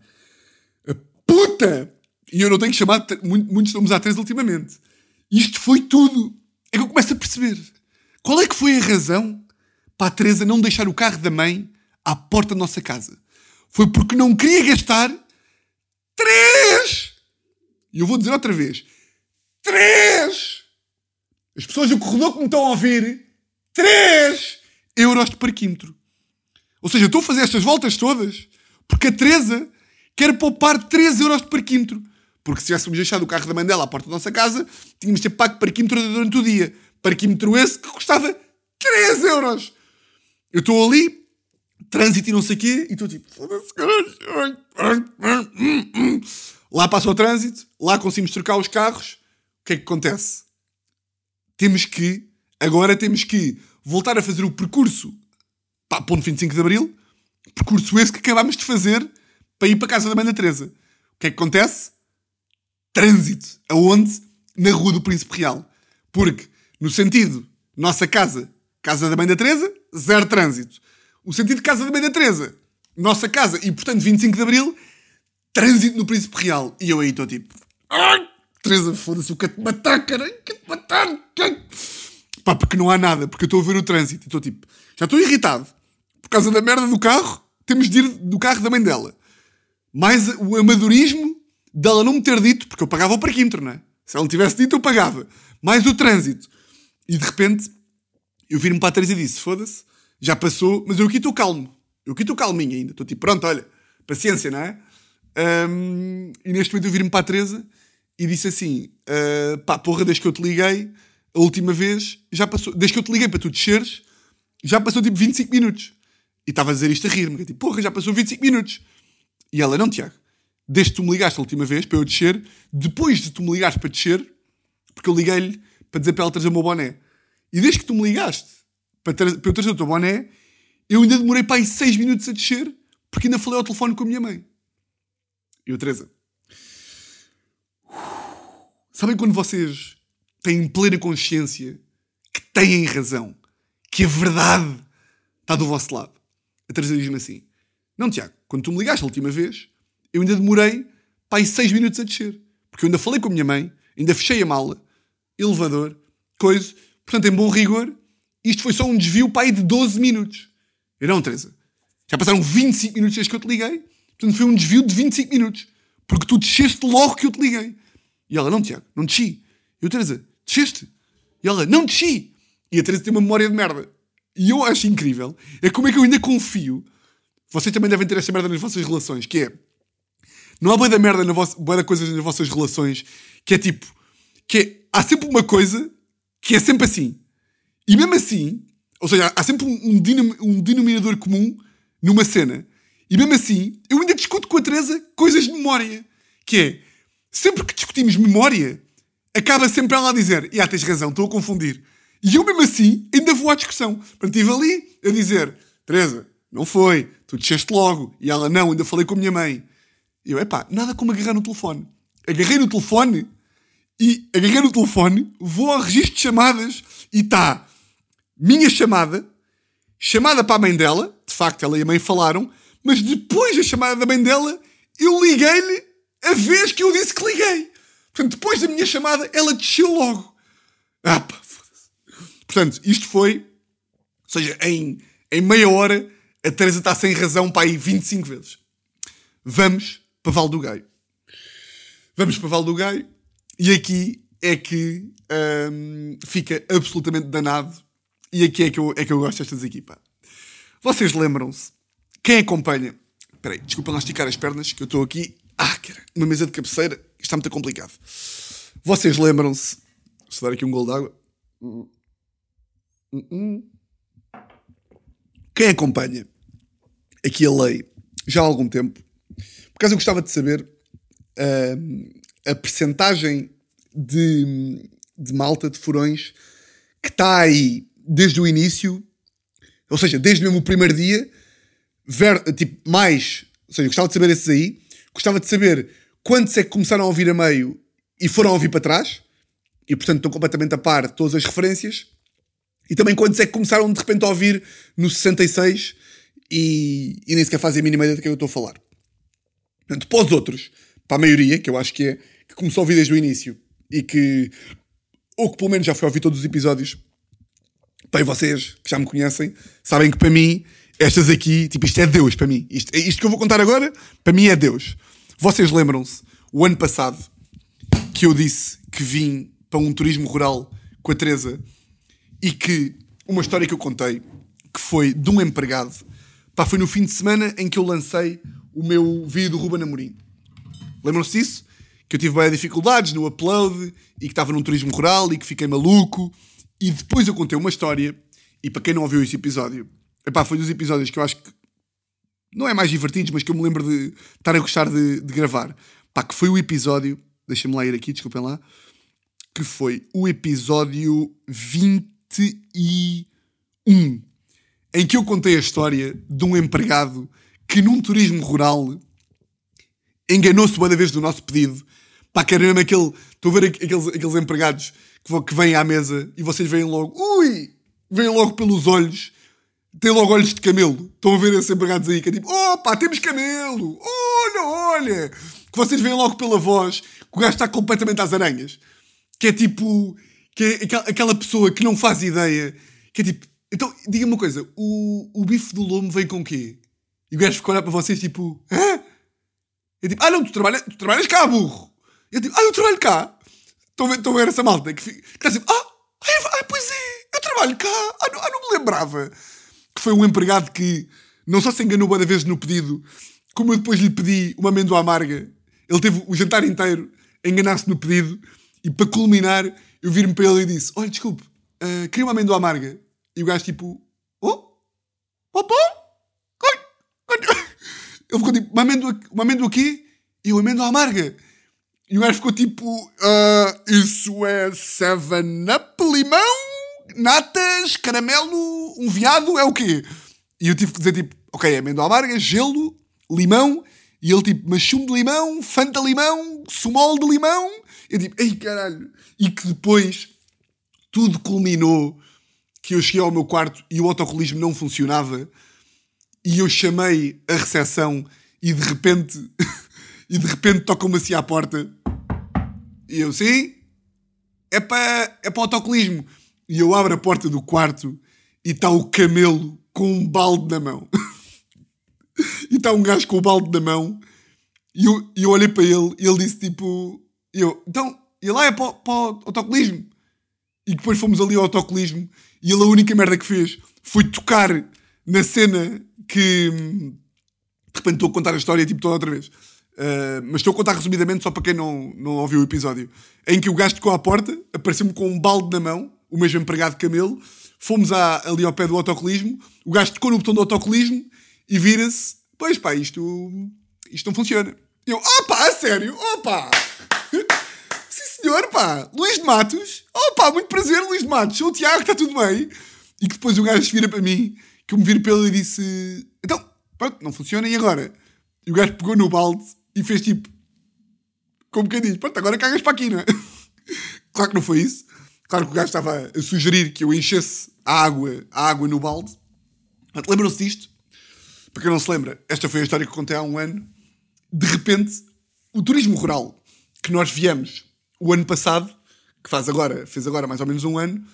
puta! E eu não tenho chamado muitos nomes à Teresa ultimamente. Isto foi tudo. É que eu começo a perceber. Qual é que foi a razão para a Teresa não deixar o carro da mãe à porta da nossa casa? Foi porque não queria gastar três. E eu vou dizer outra vez: três. As pessoas do corredor que me estão a ouvir, três euros de parquímetro. Ou seja, estou a fazer estas voltas todas porque a Teresa quer poupar 3 euros de parquímetro. Porque se tivéssemos deixado o carro da mãe dela à porta da nossa casa, tínhamos de ter pago parquímetro durante o dia. Parquímetro esse que custava 3 euros. Eu estou ali, trânsito e não sei o quê, e estou tipo, foda-se, caralho. Lá passa o trânsito, lá conseguimos trocar os carros. O que é que acontece? Temos que, agora temos que voltar a fazer o percurso para ponto 25 de Abril, percurso esse que acabámos de fazer para ir para a casa da mãe da Teresa. O que é que acontece? Trânsito. Aonde? Na Rua do Príncipe Real. Porque, no sentido, nossa casa, casa da mãe da Teresa, zero trânsito. O sentido de casa da mãe da Teresa, nossa casa, e portanto 25 de Abril, trânsito no Príncipe Real. E eu aí estou tipo, ai, Teresa, foda-se, eu quero te matar, caralho, quero te matar. Pá, porque não há nada, porque eu estou a ver o trânsito e estou tipo, já estou irritado por causa da merda do carro, temos de ir do carro da mãe dela. Mais o amadorismo dela não me ter dito, porque eu pagava o parquímetro, não é? Se ela não tivesse dito, eu pagava. Mais o trânsito. E de repente, eu viro-me para a Teresa e disse: Foda-se, já passou, mas eu aqui estou calmo. Eu aqui estou calminho ainda. Estou tipo, pronto, olha, paciência, não é? Um, e neste momento eu viro-me para a Teresa e disse assim: uh, pá, porra, desde que eu te liguei, a última vez, já passou, desde que eu te liguei para tu desceres, já passou tipo 25 minutos. E estava a dizer isto a rir-me, tipo, porra, já passou 25 minutos. E ela, não, Tiago, desde que tu me ligaste a última vez para eu descer, depois de tu me ligaste para descer, porque eu liguei-lhe para dizer para ela trazer o meu boné. E desde que tu me ligaste para, eu trazer o teu boné, eu ainda demorei para aí 6 minutos a descer, porque ainda falei ao telefone com a minha mãe. E eu, Teresa. Sabem quando vocês têm plena consciência que têm razão, que a verdade está do vosso lado? A Teresa diz-me assim: Não, Tiago, quando tu me ligaste a última vez, eu ainda demorei para aí 6 minutos a descer. Porque eu ainda falei com a minha mãe, ainda fechei a mala, elevador, coisa. Portanto, em bom rigor, isto foi só um desvio para aí de 12 minutos. Eu não, Teresa. Já passaram 25 minutos desde que eu te liguei. Portanto, foi um desvio de 25 minutos. Porque tu desceste logo que eu te liguei. E ela, não, Tiago, não desci. Eu, Teresa, desceste? E ela, não desci. E a Teresa tem uma memória de merda. E eu acho incrível. É como é que eu ainda confio. Vocês também devem ter esta merda nas vossas relações, que é não há boa da merda, na vossa, boa da coisas nas vossas relações que é tipo, que é, há sempre uma coisa que é sempre assim. E mesmo assim, ou seja, há sempre um, um denominador comum numa cena. E mesmo assim, eu ainda discuto com a Teresa coisas de memória. Que é, sempre que discutimos memória, acaba sempre ela a dizer: Ah, tens razão, estou a confundir. E eu mesmo assim ainda vou à discussão. Portanto, estive ali, Eu dizer, Teresa, não foi, tu desceste logo. E ela, não, ainda falei com a minha mãe. E eu, epá, nada como agarrar no telefone. Agarrei no telefone e agarrei no telefone, vou ao registro de chamadas e está minha chamada, chamada para a mãe dela, de facto ela e a mãe falaram, mas depois da chamada da mãe dela, eu liguei-lhe a vez que eu disse que liguei. Portanto, depois da minha chamada, ela desceu logo. Ah, pá. Portanto, isto foi, ou seja, em, em meia hora, a Teresa está sem razão para aí 25 vezes. Vamos para Val do Gaio. Vamos para Val do Gaio e aqui é que hum, fica absolutamente danado e aqui é que eu, é que eu gosto destas equipas. Vocês lembram-se? Quem acompanha? Espera aí, desculpa lá esticar as pernas, que eu estou aqui. Ah, cara, uma mesa de cabeceira. Está muito complicado. Vocês lembram-se? Se dar aqui um gol d'água. Quem acompanha aqui a lei já há algum tempo, por acaso eu gostava de saber uh, a percentagem de, de malta, de furões, que está aí desde o início, ou seja, desde mesmo o primeiro dia, ver, tipo, mais, ou seja, gostava de saber esses aí, gostava de saber quantos é que começaram a ouvir a meio e foram a ouvir para trás, e portanto estão completamente a par de todas as referências, e também quantos é que começaram de repente a ouvir no 66 e, e nem sequer fazem a mínima ideia do que é eu estou a falar. Portanto, para os outros, para a maioria, que eu acho que é, que começou a ouvir desde o início e que, ou que pelo menos já foi a ouvir todos os episódios, bem, vocês que já me conhecem, sabem que para mim, estas aqui, tipo, isto é Deus para mim. Isto, isto que eu vou contar agora, para mim é Deus. Vocês lembram-se, o ano passado, que eu disse que vim para um turismo rural com a Teresa e que uma história que eu contei, que foi de um empregado, pá, foi no fim de semana em que eu lancei o meu vídeo do Ruben Amorim. Lembram-se disso? Que eu tive bem dificuldades no upload e que estava num turismo rural e que fiquei maluco e depois eu contei uma história, e para quem não ouviu esse episódio, epá, foi dos episódios que eu acho que não é mais divertidos, mas que eu me lembro de estar a gostar de, de gravar. Pá, que foi o episódio, deixem-me lá ir aqui, desculpem lá, que foi o episódio 21, em que eu contei a história de um empregado que num turismo rural enganou-se uma vez do nosso pedido. Pá, que aquele. Estou a ver aqueles, aqueles empregados que vêm à mesa e vocês veem logo, ui, veem logo pelos olhos, têm logo olhos de camelo. Estão a ver esses empregados aí que é tipo, opa, temos camelo, olha, olha. Que vocês veem logo pela voz que o gajo está completamente às aranhas. Que é tipo, que é aquela pessoa que não faz ideia, que é tipo, então, diga-me uma coisa, o, o bife do lombo vem com o quê? E o gajo fica a olhar para vocês tipo, hã? Eu tipo, ah não, tu, trabalha, tu trabalhas cá, burro. Eu tipo, ah, eu trabalho cá. Estão a ver, essa malta que, que está ah, ah, pois é, eu trabalho cá, ah não, ah, não me lembrava. Que foi um empregado que não só se enganou uma vez no pedido, como eu depois lhe pedi uma amêndoa amarga. Ele teve o jantar inteiro a enganar-se no pedido e para culminar eu vir-me para ele e disse, olha, desculpe, uh, queria uma amêndoa amarga. E o gajo tipo, oh, opa, ele ficou tipo, uma amêndoa, uma amêndoa aqui e uma amêndoa amarga. E o gajo ficou tipo: uh, Isso é 7-up, limão, natas, caramelo, um viado, é o quê? E eu tive que dizer tipo: Ok, amêndoa amarga, gelo, limão. E ele tipo: Mas de limão, fanta limão, sumol de limão. Eu tipo: Ei caralho. E que depois tudo culminou que eu cheguei ao meu quarto e o autocolismo não funcionava. E eu chamei a recepção e de repente. e de repente tocam-me assim à porta e eu, sim, é para é o autocolismo. E eu abro a porta do quarto e está o camelo com um balde na mão. e está um gajo com o balde na mão. E eu, eu olhei para ele e ele disse tipo: eu, então, e lá é para, para o autocolismo. E depois fomos ali ao autocolismo e ele a única merda que fez foi tocar na cena que. De repente estou a contar a história tipo toda outra vez. Uh, mas estou a contar resumidamente só para quem não, não ouviu o episódio. Em que o gajo tocou à porta, apareceu-me com um balde na mão, o mesmo empregado camelo. Fomos à, ali ao pé do autocolismo. O gajo tocou no botão do autocolismo e vira-se: Pois pá, isto, isto não funciona. Eu, opa, a sério, opa! Sim senhor, pá, Luís de Matos, opa, muito prazer, Luís de Matos, sou o Tiago, está tudo bem? E que depois o gajo vira para mim que eu me viro ele e disse: Então, pronto, não funciona, e agora? E o gajo pegou no balde e fez tipo. Como quem diz: Pronto, agora cagas para aqui, não é? claro que não foi isso. Claro que o gajo estava a sugerir que eu enchesse a água, a água no balde. Lembram-se disto? Para quem não se lembra, esta foi a história que contei há um ano. De repente, o turismo rural que nós viemos o ano passado, que faz agora, fez agora mais ou menos um ano,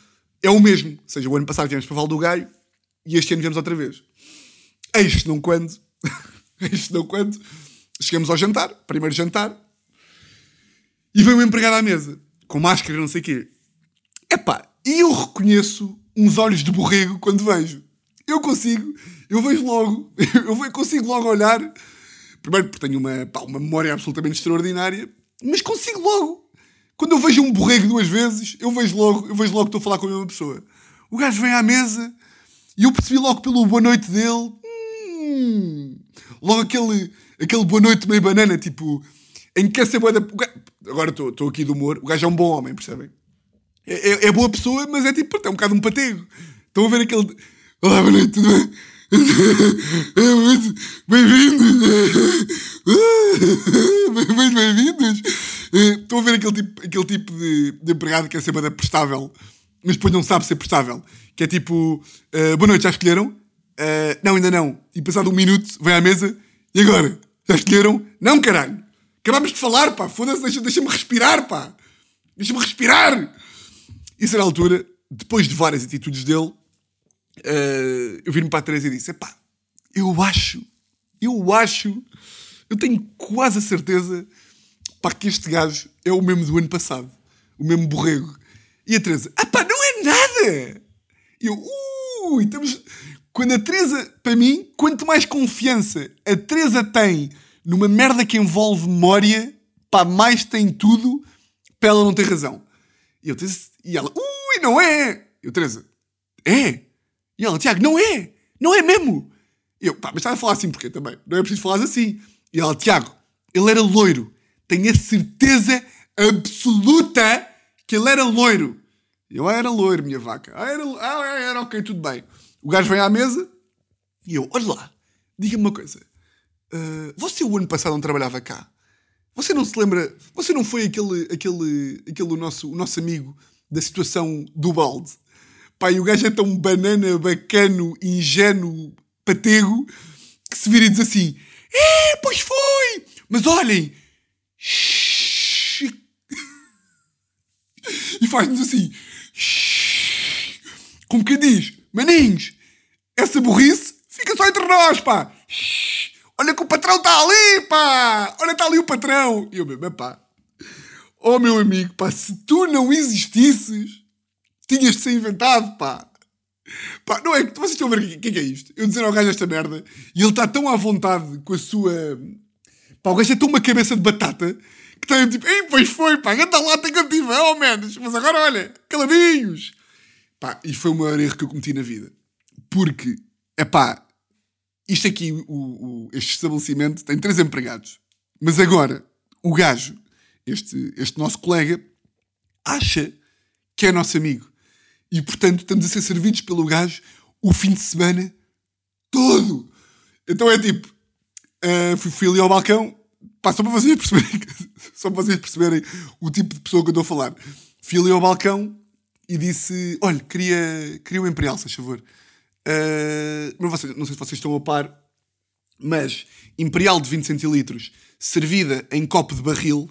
é o mesmo. Ou seja, o ano passado viemos para Val do Gaio e este ano viemos outra vez. Eis não quando, eis não quando, chegamos ao jantar, primeiro jantar, e vem um empregado à mesa, com máscara não sei o quê. Epá, e eu reconheço uns olhos de borrego quando vejo. Eu consigo, eu vejo logo, eu consigo logo olhar, primeiro porque tenho uma, pá, uma memória absolutamente extraordinária, mas consigo logo. Quando eu vejo um borrego duas vezes, eu vejo logo, eu vejo logo que estou a falar com a mesma pessoa. O gajo vem à mesa e eu percebi logo pelo boa noite dele. Hum, logo aquele, aquele boa noite meio banana, tipo, em que ser boa da. Agora estou aqui do humor. O gajo é um bom homem, percebem? É, é, é boa pessoa, mas é tipo, é um bocado um patego. Estão a ver aquele. Olá, boa noite, tudo bem? Bem-vindos! Muito bem-vindos! Estão a ver aquele tipo, aquele tipo de, de empregado que é sempre prestável, mas depois não sabe ser prestável. Que é tipo: uh, Boa noite, já escolheram? Uh, não, ainda não. E passado um minuto, vem à mesa e agora? Já escolheram? Não, caralho! Acabámos de falar, pá! Foda-se, deixa-me deixa respirar, pá! Deixa-me respirar! Isso era a altura, depois de várias atitudes dele, uh, eu vim-me para a Teresa e disse: pá, eu acho, eu acho, eu tenho quase a certeza pá, que este gajo é o mesmo do ano passado, o mesmo borrego. E a Teresa: ah pá, não é nada! E eu, ui, estamos. Quando a Teresa, para mim, quanto mais confiança a Teresa tem numa merda que envolve memória, pá, mais tem tudo para ela não ter razão. E, eu, e ela, ui, não é! Eu, Teresa, é! E ela, Tiago, não é! Não é mesmo! Eu, pá, mas estava a falar assim porquê também? Não é preciso falar assim. E ela, Tiago, ele era loiro. Tenho a certeza absoluta que ele era loiro. Eu, ah, era loiro, minha vaca. Ah, era, ah, era ok, tudo bem. O gajo vem à mesa e eu, olha lá, diga-me uma coisa. Uh, você o ano passado não trabalhava cá? Você não se lembra? Você não foi aquele, aquele, aquele nosso, o nosso amigo da situação do balde? E o gajo é tão banana, bacano, ingênuo, patego, que se vira e diz assim: É, pois foi! Mas olhem! E faz-nos assim: Como que diz? Maninhos, essa burrice fica só entre nós, pá! Olha que o patrão está ali, pá! Olha, está ali o patrão! E eu mesmo, pá. Oh, meu amigo, pá, se tu não existisses, tinhas de ser inventado, pá. Pá, não é que vocês estão a ver o que, que, é isto? Eu dizer ao gajo esta merda e ele está tão à vontade com a sua. Pá, o gajo é tão uma cabeça de batata que está tipo, ei, pois foi, pá, anda lá, tem que eu oh, menos. Mas agora olha, calabinhos. Pá, e foi o maior erro que eu cometi na vida. Porque, é pá, isto aqui, o, o, este estabelecimento tem três empregados. Mas agora, o gajo, este, este nosso colega, acha que é nosso amigo. E portanto estamos a ser servidos pelo gajo o fim de semana todo. Então é tipo, uh, fui, fui ali ao balcão, pá, só para vocês perceberem, só para vocês perceberem o tipo de pessoa que eu estou a falar. Fui ali ao balcão e disse: Olha, queria, queria um Imperial, se favor. Uh, não, não sei se vocês estão a par, mas Imperial de 20 centilitros, servida em copo de barril.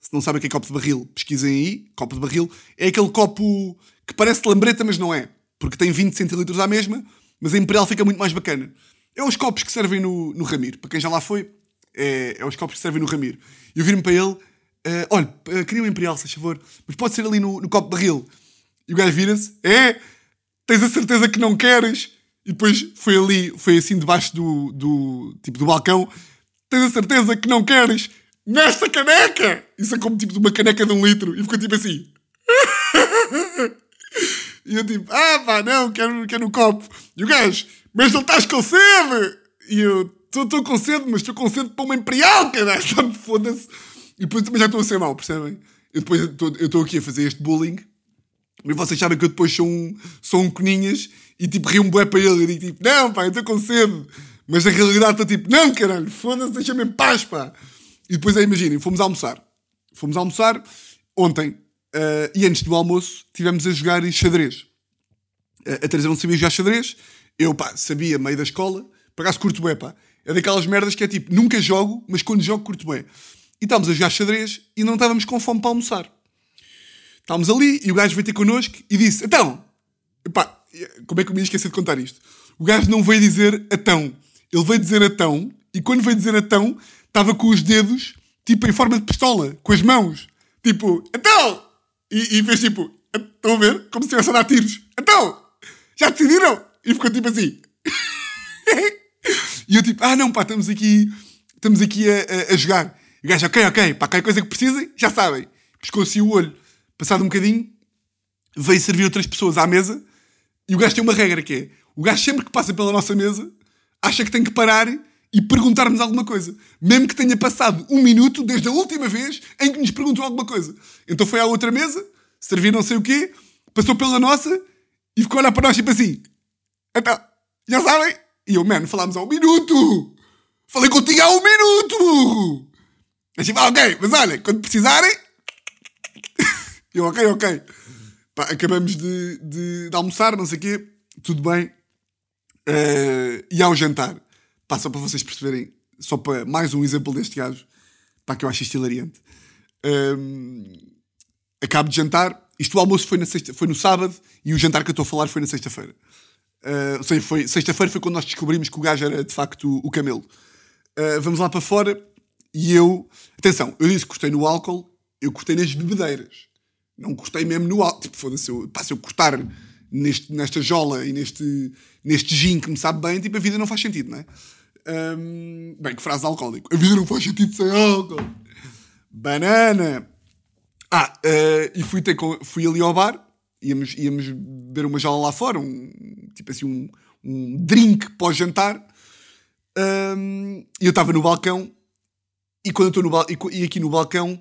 Se não sabem o que é copo de barril, pesquisem aí. Copo de barril é aquele copo que parece lambreta, mas não é. Porque tem 20 centilitros à mesma, mas a Imperial fica muito mais bacana. É os copos que servem no, no Ramiro. Para quem já lá foi, é, é os copos que servem no Ramiro. E eu viro-me para ele: uh, olha, uh, queria um Imperial, se favor, mas pode ser ali no, no copo de barril. E o gajo vira-se: é, tens a certeza que não queres? E depois foi ali, foi assim debaixo do, do, tipo, do balcão. Tens a certeza que não queres nesta caneca? Isso é como tipo uma caneca de um litro. E ficou tipo assim. e eu tipo, ah pá, não, quero, quero um copo. E o gajo, mas não estás com sede? E eu, estou com sede, mas estou com sede para uma imperial, caralho, sabe? Foda-se. E depois também já estou a ser mau, percebem? Eu depois eu estou aqui a fazer este bullying Mas vocês sabem que eu depois sou um, sou um coninhas e tipo rio um bué para ele e digo tipo, não pá, eu estou com sede. Mas na realidade estou tipo, não caralho, foda-se, deixa-me em paz pá. E depois aí imaginem, fomos almoçar. Fomos almoçar ontem uh, e antes do almoço tivemos a jogar xadrez. Uh, a Teresa não sabia jogar xadrez, eu pá, sabia meio da escola, acaso curto bué pá. É daquelas merdas que é tipo, nunca jogo, mas quando jogo curto bué. E estávamos a jogar xadrez e não estávamos com fome para almoçar. Estávamos ali e o gajo veio ter connosco e disse: Então, epá, como é que eu me ia esquecer de contar isto? O gajo não veio dizer atão. Ele veio dizer atão e quando veio dizer atão, estava com os dedos tipo em forma de pistola, com as mãos. Tipo, atão! E, e fez tipo, estão a ver? Como se estivesse a dar tiros. Atão! Já decidiram? E ficou tipo assim. e eu tipo, ah não, pá, estamos aqui, estamos aqui a, a, a jogar. E o gajo, ok, ok, pá, qualquer coisa que precisem, já sabem. Pescou assim o olho Passado um bocadinho, veio servir outras pessoas à mesa e o gajo tem uma regra que é: o gajo sempre que passa pela nossa mesa acha que tem que parar e perguntar-nos alguma coisa. Mesmo que tenha passado um minuto desde a última vez em que nos perguntou alguma coisa. Então foi à outra mesa, serviu não sei o quê, passou pela nossa e ficou a olhar para nós tipo assim: então, já sabem? E eu, mano, falámos há um minuto! Falei contigo há um minuto! Mas tipo, ah, ok, mas olha, quando precisarem, eu, ok, ok. Pá, acabamos de, de, de, almoçar, não sei o quê, tudo bem. Uh, e ao jantar, pá, só para vocês perceberem, só para mais um exemplo deste gajo, pá, que eu acho isto hilariante. Um, acabo de jantar, isto o almoço foi, na sexta, foi no sábado e o jantar que eu estou a falar foi na sexta-feira. Uh, ou seja, foi, sexta-feira foi quando nós descobrimos que o gajo era de facto o camelo. Uh, vamos lá para fora e eu. Atenção, eu disse que cortei no álcool, eu cortei nas bebedeiras. Não cortei mesmo no alto. Tipo, foda-se, se eu cortar neste, nesta jola e neste, neste gin que me sabe bem, tipo, a vida não faz sentido, não é? Um, bem, que frase alcoólico. A vida não faz sentido sem álcool. Banana. Ah, uh, e fui, ter com, fui ali ao bar, íamos, íamos beber uma jola lá fora, um, tipo assim, um, um drink pós-jantar. Um, e eu estava no balcão, e quando estou no e, e aqui no balcão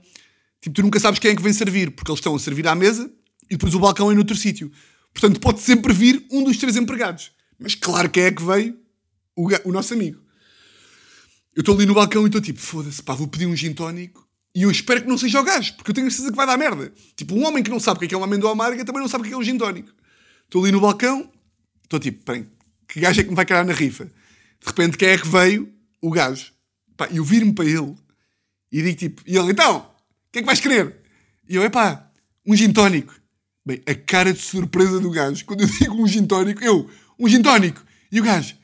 Tipo, tu nunca sabes quem é que vem servir, porque eles estão a servir à mesa e depois o balcão é noutro sítio. Portanto, pode sempre vir um dos três empregados. Mas claro que é que veio o, o nosso amigo. Eu estou ali no balcão e estou tipo, foda-se, pá, vou pedir um gin tónico e eu espero que não seja o gajo, porque eu tenho a certeza que vai dar merda. Tipo, um homem que não sabe o que é, que é uma amêndoa amarga também não sabe o que é um gin tónico. Estou ali no balcão, estou tipo, bem, que gajo é que me vai cair na rifa? De repente, quem é que veio? O gajo. Pá, eu viro-me para ele e digo tipo, e ele, então, que é que vais querer? E eu, epá, um gin tónico. Bem, a cara de surpresa do gajo, quando eu digo um gin tónico, eu, um gin tónico. E o gajo,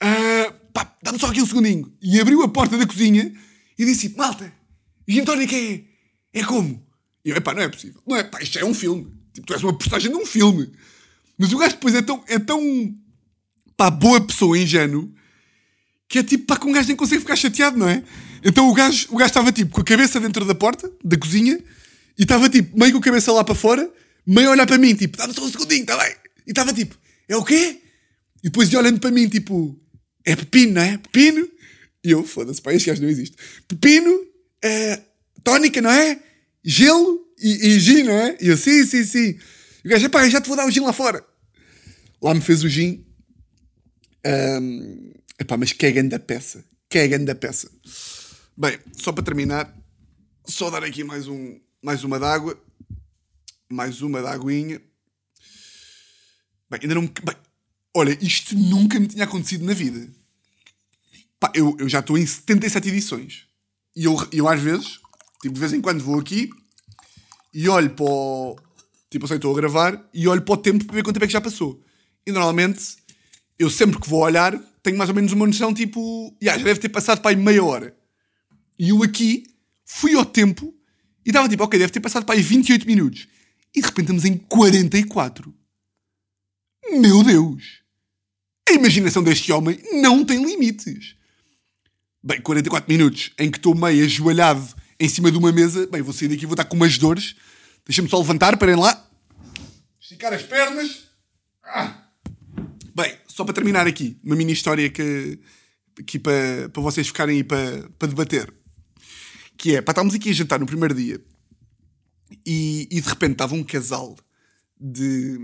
ah, pá, dá-me só aqui um segundinho. E abriu a porta da cozinha e disse, malta, gin tónico é, é como? E eu, epá, não é possível. Não é, pá, isto é um filme. Tipo, tu és uma postagem de um filme. Mas o gajo depois é tão, é tão, pá, boa pessoa, ingênuo, que é tipo, pá, que um gajo nem consegue ficar chateado, não é? Então o gajo, o estava tipo com a cabeça dentro da porta, da cozinha, e estava tipo meio com a cabeça lá para fora, meio a olhar para mim, tipo, dá-me só um segundinho, está bem? E estava tipo, é o quê? E depois de olhando para mim, tipo, é pepino, não é? Pepino? E eu, foda-se, pá, este gajo não existe. Pepino, é, tónica, não é? Gelo e, e gin, não é? E eu, sim, sim, sim. E o gajo, pá, já te vou dar o gin lá fora. Lá me fez o gin. Um, epá, mas que é grande a peça. Que é grande a peça. Bem, só para terminar, só dar aqui mais, um, mais uma d'água. Mais uma d'águinha. Bem, ainda não me. Bem, olha, isto nunca me tinha acontecido na vida. Pá, eu, eu já estou em 77 edições. E eu, eu às vezes, tipo, de vez em quando vou aqui e olho para o. Tipo, eu estou a gravar e olho para o tempo para ver quanto tempo é que já passou. E normalmente, eu sempre que vou olhar, tenho mais ou menos uma noção, tipo, já deve ter passado para aí meia hora. E eu aqui fui ao tempo e estava tipo, ok, deve ter passado para aí 28 minutos. E de repente estamos em 44. Meu Deus! A imaginação deste homem não tem limites. Bem, 44 minutos em que estou meio ajoelhado em cima de uma mesa. Bem, vou sair daqui vou estar com umas dores. Deixa-me só levantar, parem lá. Esticar as pernas. Ah. Bem, só para terminar aqui, uma mini história que, aqui para, para vocês ficarem aí para, para debater que é, pá, estávamos aqui a jantar no primeiro dia e, e de repente estava um casal de,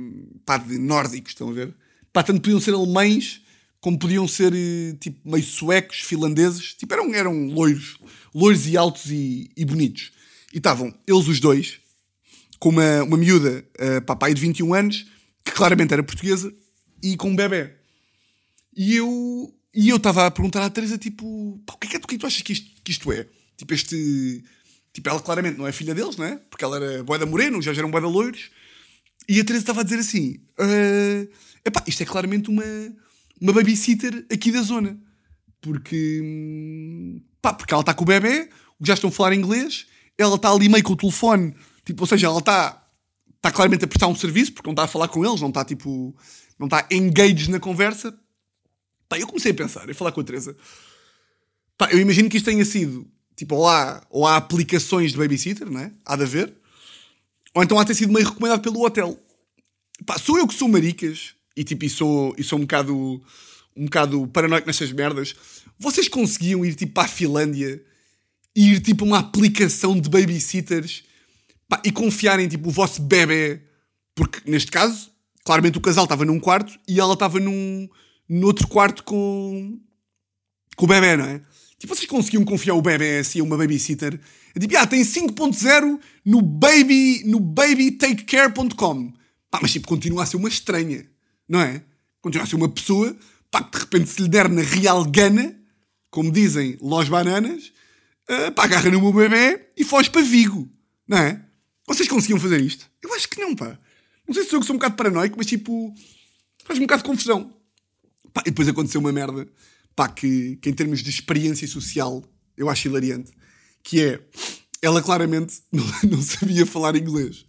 pá, de nórdicos, estão a ver? Pá, tanto podiam ser alemães como podiam ser eh, tipo meio suecos, finlandeses, tipo eram, eram loiros, loiros e altos e, e bonitos. E estavam eles os dois, com uma, uma miúda, uh, papai de 21 anos, que claramente era portuguesa, e com um bebê. E eu e eu estava a perguntar à Teresa, tipo, o que é que, o que, é que tu achas que isto, que isto é? Tipo, este. Tipo, ela claramente não é filha deles, não é? Porque ela era boeda moreno, já eram boeda loiros. E a Teresa estava a dizer assim: uh, epá, isto é claramente uma, uma babysitter aqui da zona. Porque. Pá, porque ela está com o bebê, já estão a falar inglês, ela está ali meio com o telefone, tipo, ou seja, ela está. Está claramente a prestar um serviço, porque não está a falar com eles, não está tipo. Não está engaged na conversa Pá, eu comecei a pensar, a falar com a Teresa. Pá, eu imagino que isto tenha sido, tipo, ou há, ou há aplicações de babysitter, não é? Há de haver. Ou então há de ter sido meio recomendado pelo hotel. Pá, sou eu que sou maricas e, tipo, e sou, e sou um bocado, um bocado paranoico nessas merdas. Vocês conseguiam ir, tipo, para a Finlândia e ir, tipo, uma aplicação de babysitters pá, e confiarem, tipo, o vosso bebê. Porque, neste caso, claramente o casal estava num quarto e ela estava num no outro quarto com, com o bebê, não é? Tipo, vocês conseguiam confiar o bebê assim a uma babysitter? É tipo, ah, tem 5.0 no baby, no babytakecare.com. Pá, mas tipo, continua a ser uma estranha, não é? Continua a ser uma pessoa, pá, que de repente se lhe der na real gana, como dizem Los Bananas, uh, pá, agarra no meu bebê e foge para Vigo, não é? Vocês conseguiam fazer isto? Eu acho que não, pá. Não sei se sou eu que sou um bocado paranoico, mas tipo, faz-me um bocado de confusão. Pá, e depois aconteceu uma merda, pá, que, que em termos de experiência social eu acho hilariante, que é, ela claramente não, não sabia falar inglês.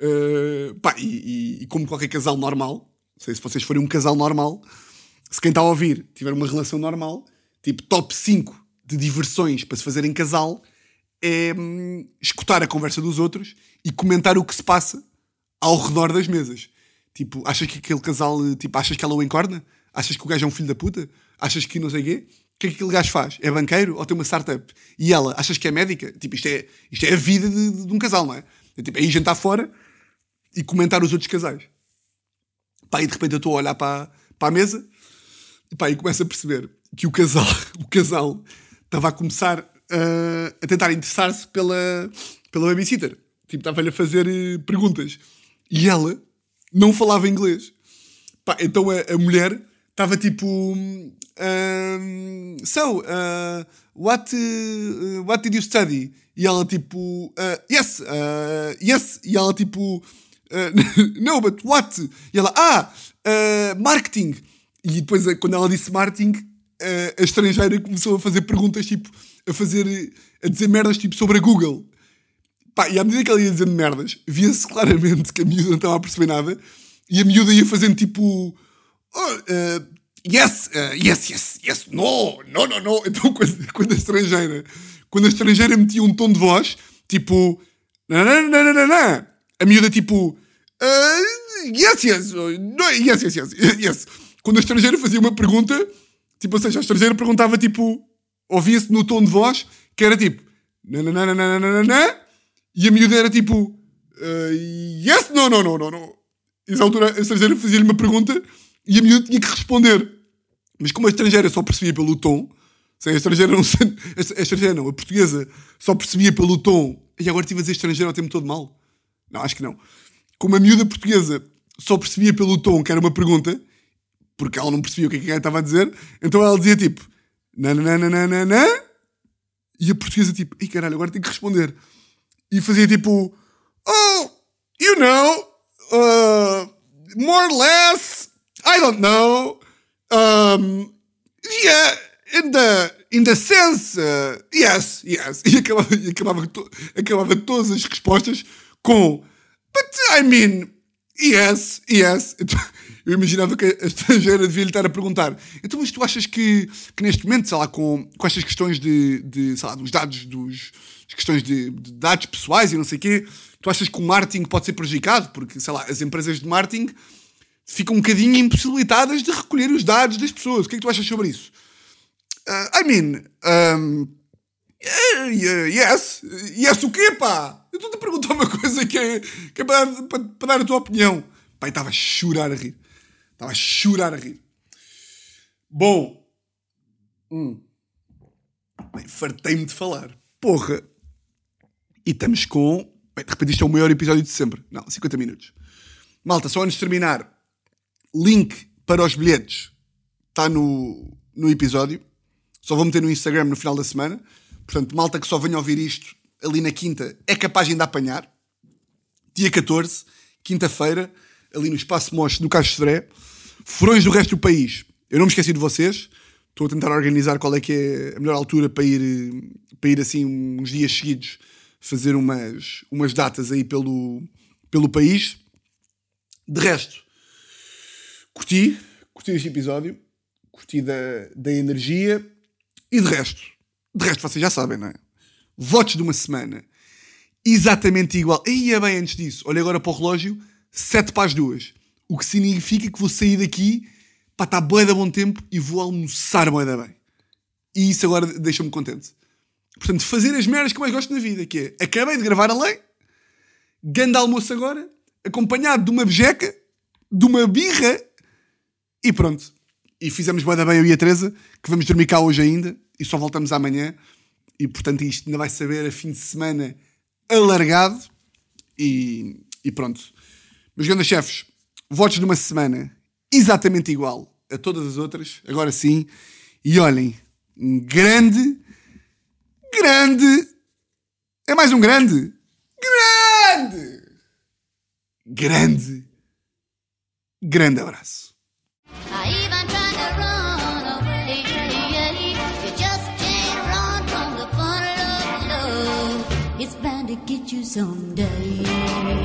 Uh, pá, e, e, e, como qualquer casal normal, não sei se vocês forem um casal normal, se quem está a ouvir tiver uma relação normal, tipo top 5 de diversões para se fazer em casal, é hum, escutar a conversa dos outros e comentar o que se passa ao redor das mesas. Tipo, achas que aquele casal, tipo, achas que ela o encorna? Achas que o gajo é um filho da puta? Achas que não sei o quê? O que é que aquele gajo faz? É banqueiro ou tem uma startup? E ela, achas que é médica? Tipo, isto é, isto é a vida de, de um casal, não é? é tipo, aí jantar fora e comentar os outros casais. Pá, e de repente eu estou a olhar para, para a mesa pá, e começo a perceber que o casal, o casal estava a começar uh, a tentar interessar-se pela, pela babysitter. Tipo, estava-lhe a fazer uh, perguntas. E ela não falava inglês. Pá, então a, a mulher estava tipo. Um, so, uh, what, uh, what did you study? E ela tipo. Uh, yes, yes. E ela tipo. No, but what? E ela. Ah, marketing. E depois, quando ela disse marketing, a estrangeira começou a fazer perguntas tipo. A fazer. A dizer merdas tipo sobre a Google. Pá, e à medida que ela ia dizendo merdas, via-se claramente que a miúda não estava a perceber nada. E a miúda ia fazendo tipo. Oh, yes, uh, yes, yes, yes, no, no, no, no. Então, quando, quando, a estrangeira, quando a estrangeira metia um tom de voz, tipo, nananana, a miúda, tipo, uh, yes, yes, no, yes, yes, yes, yes. Quando a estrangeira fazia uma pergunta, tipo, ou seja, a estrangeira perguntava, tipo, ouvia-se no tom de voz, que era tipo, nananana, e a miúda era tipo, uh, yes, no, no, no, no, no. E nessa altura a estrangeira fazia-lhe uma pergunta e a miúda tinha que responder. Mas como a estrangeira só percebia pelo tom, a estrangeira não, a estrangeira não, a portuguesa só percebia pelo tom, e agora estive a dizer estrangeira ao tempo todo mal. Não, acho que não. Como a miúda portuguesa só percebia pelo tom que era uma pergunta, porque ela não percebia o que é que estava a dizer, então ela dizia tipo, nananana, e a portuguesa tipo, e caralho, agora tenho que responder. E fazia tipo, oh, you know, uh, more or less, I don't know. Um, yeah, in the in the sense, uh, yes, yes. E acabava, e acabava, to, acabava todas as respostas com But I mean, yes, yes. Então, eu imaginava que a estrangeira devia lhe estar a perguntar. Então, mas tu achas que, que neste momento, sei lá, com, com estas questões de, de sei lá, dos dados, dos, questões de, de dados pessoais e não sei o quê, tu achas que o marketing pode ser prejudicado? Porque, sei lá, as empresas de marketing ficam um bocadinho impossibilitadas de recolher os dados das pessoas. O que é que tu achas sobre isso? Uh, I mean, um, Yeah, yeah, yes. Yes o quê, pá? Eu estou-te a perguntar uma coisa que é, que é para, dar- para- para dar a tua opinião. E estava a chorar a rir. Estava a chorar a rir. Bom. Hum. Fartei-me de falar. Porra. E estamos com... Bem, de repente isto é o maior episódio de sempre. Não, 50 minutos. Malta, só antes de terminar. Link para os bilhetes está no, no episódio. Só vou meter no Instagram no final da semana. Portanto, malta que só venha ouvir isto ali na quinta é capaz de ainda apanhar. Dia 14, quinta-feira, ali no Espaço Moche do de Sodré. Furões do resto do país. Eu não me esqueci de vocês. Estou a tentar organizar qual é que é a melhor altura para ir, para ir assim uns dias seguidos fazer umas, umas datas aí pelo, pelo país. De resto, curti, curti este episódio, curti da, da energia e de resto, de resto vocês já sabem, não é? Votos de uma semana, exatamente igual. E ia bem antes disso, olha agora para o relógio, 7 para as duas. O que significa que vou sair daqui para estar bué da bom tempo e vou almoçar bué da bem. E isso agora deixa-me contente. Portanto, fazer as merdas que mais gosto na vida, que é, acabei de gravar a lei, ganda almoço agora, acompanhado de uma bejeca, de uma birra, e pronto. E fizemos da bem eu e a Teresa, que vamos dormir cá hoje ainda, e só voltamos amanhã. E portanto isto ainda vai saber a fim de semana alargado. E, e pronto. Meus grandes chefes, votos de uma semana exatamente igual a todas as outras, agora sim. E olhem, um grande, grande, é mais um grande, grande, grande, grande abraço. It's bound to get you someday.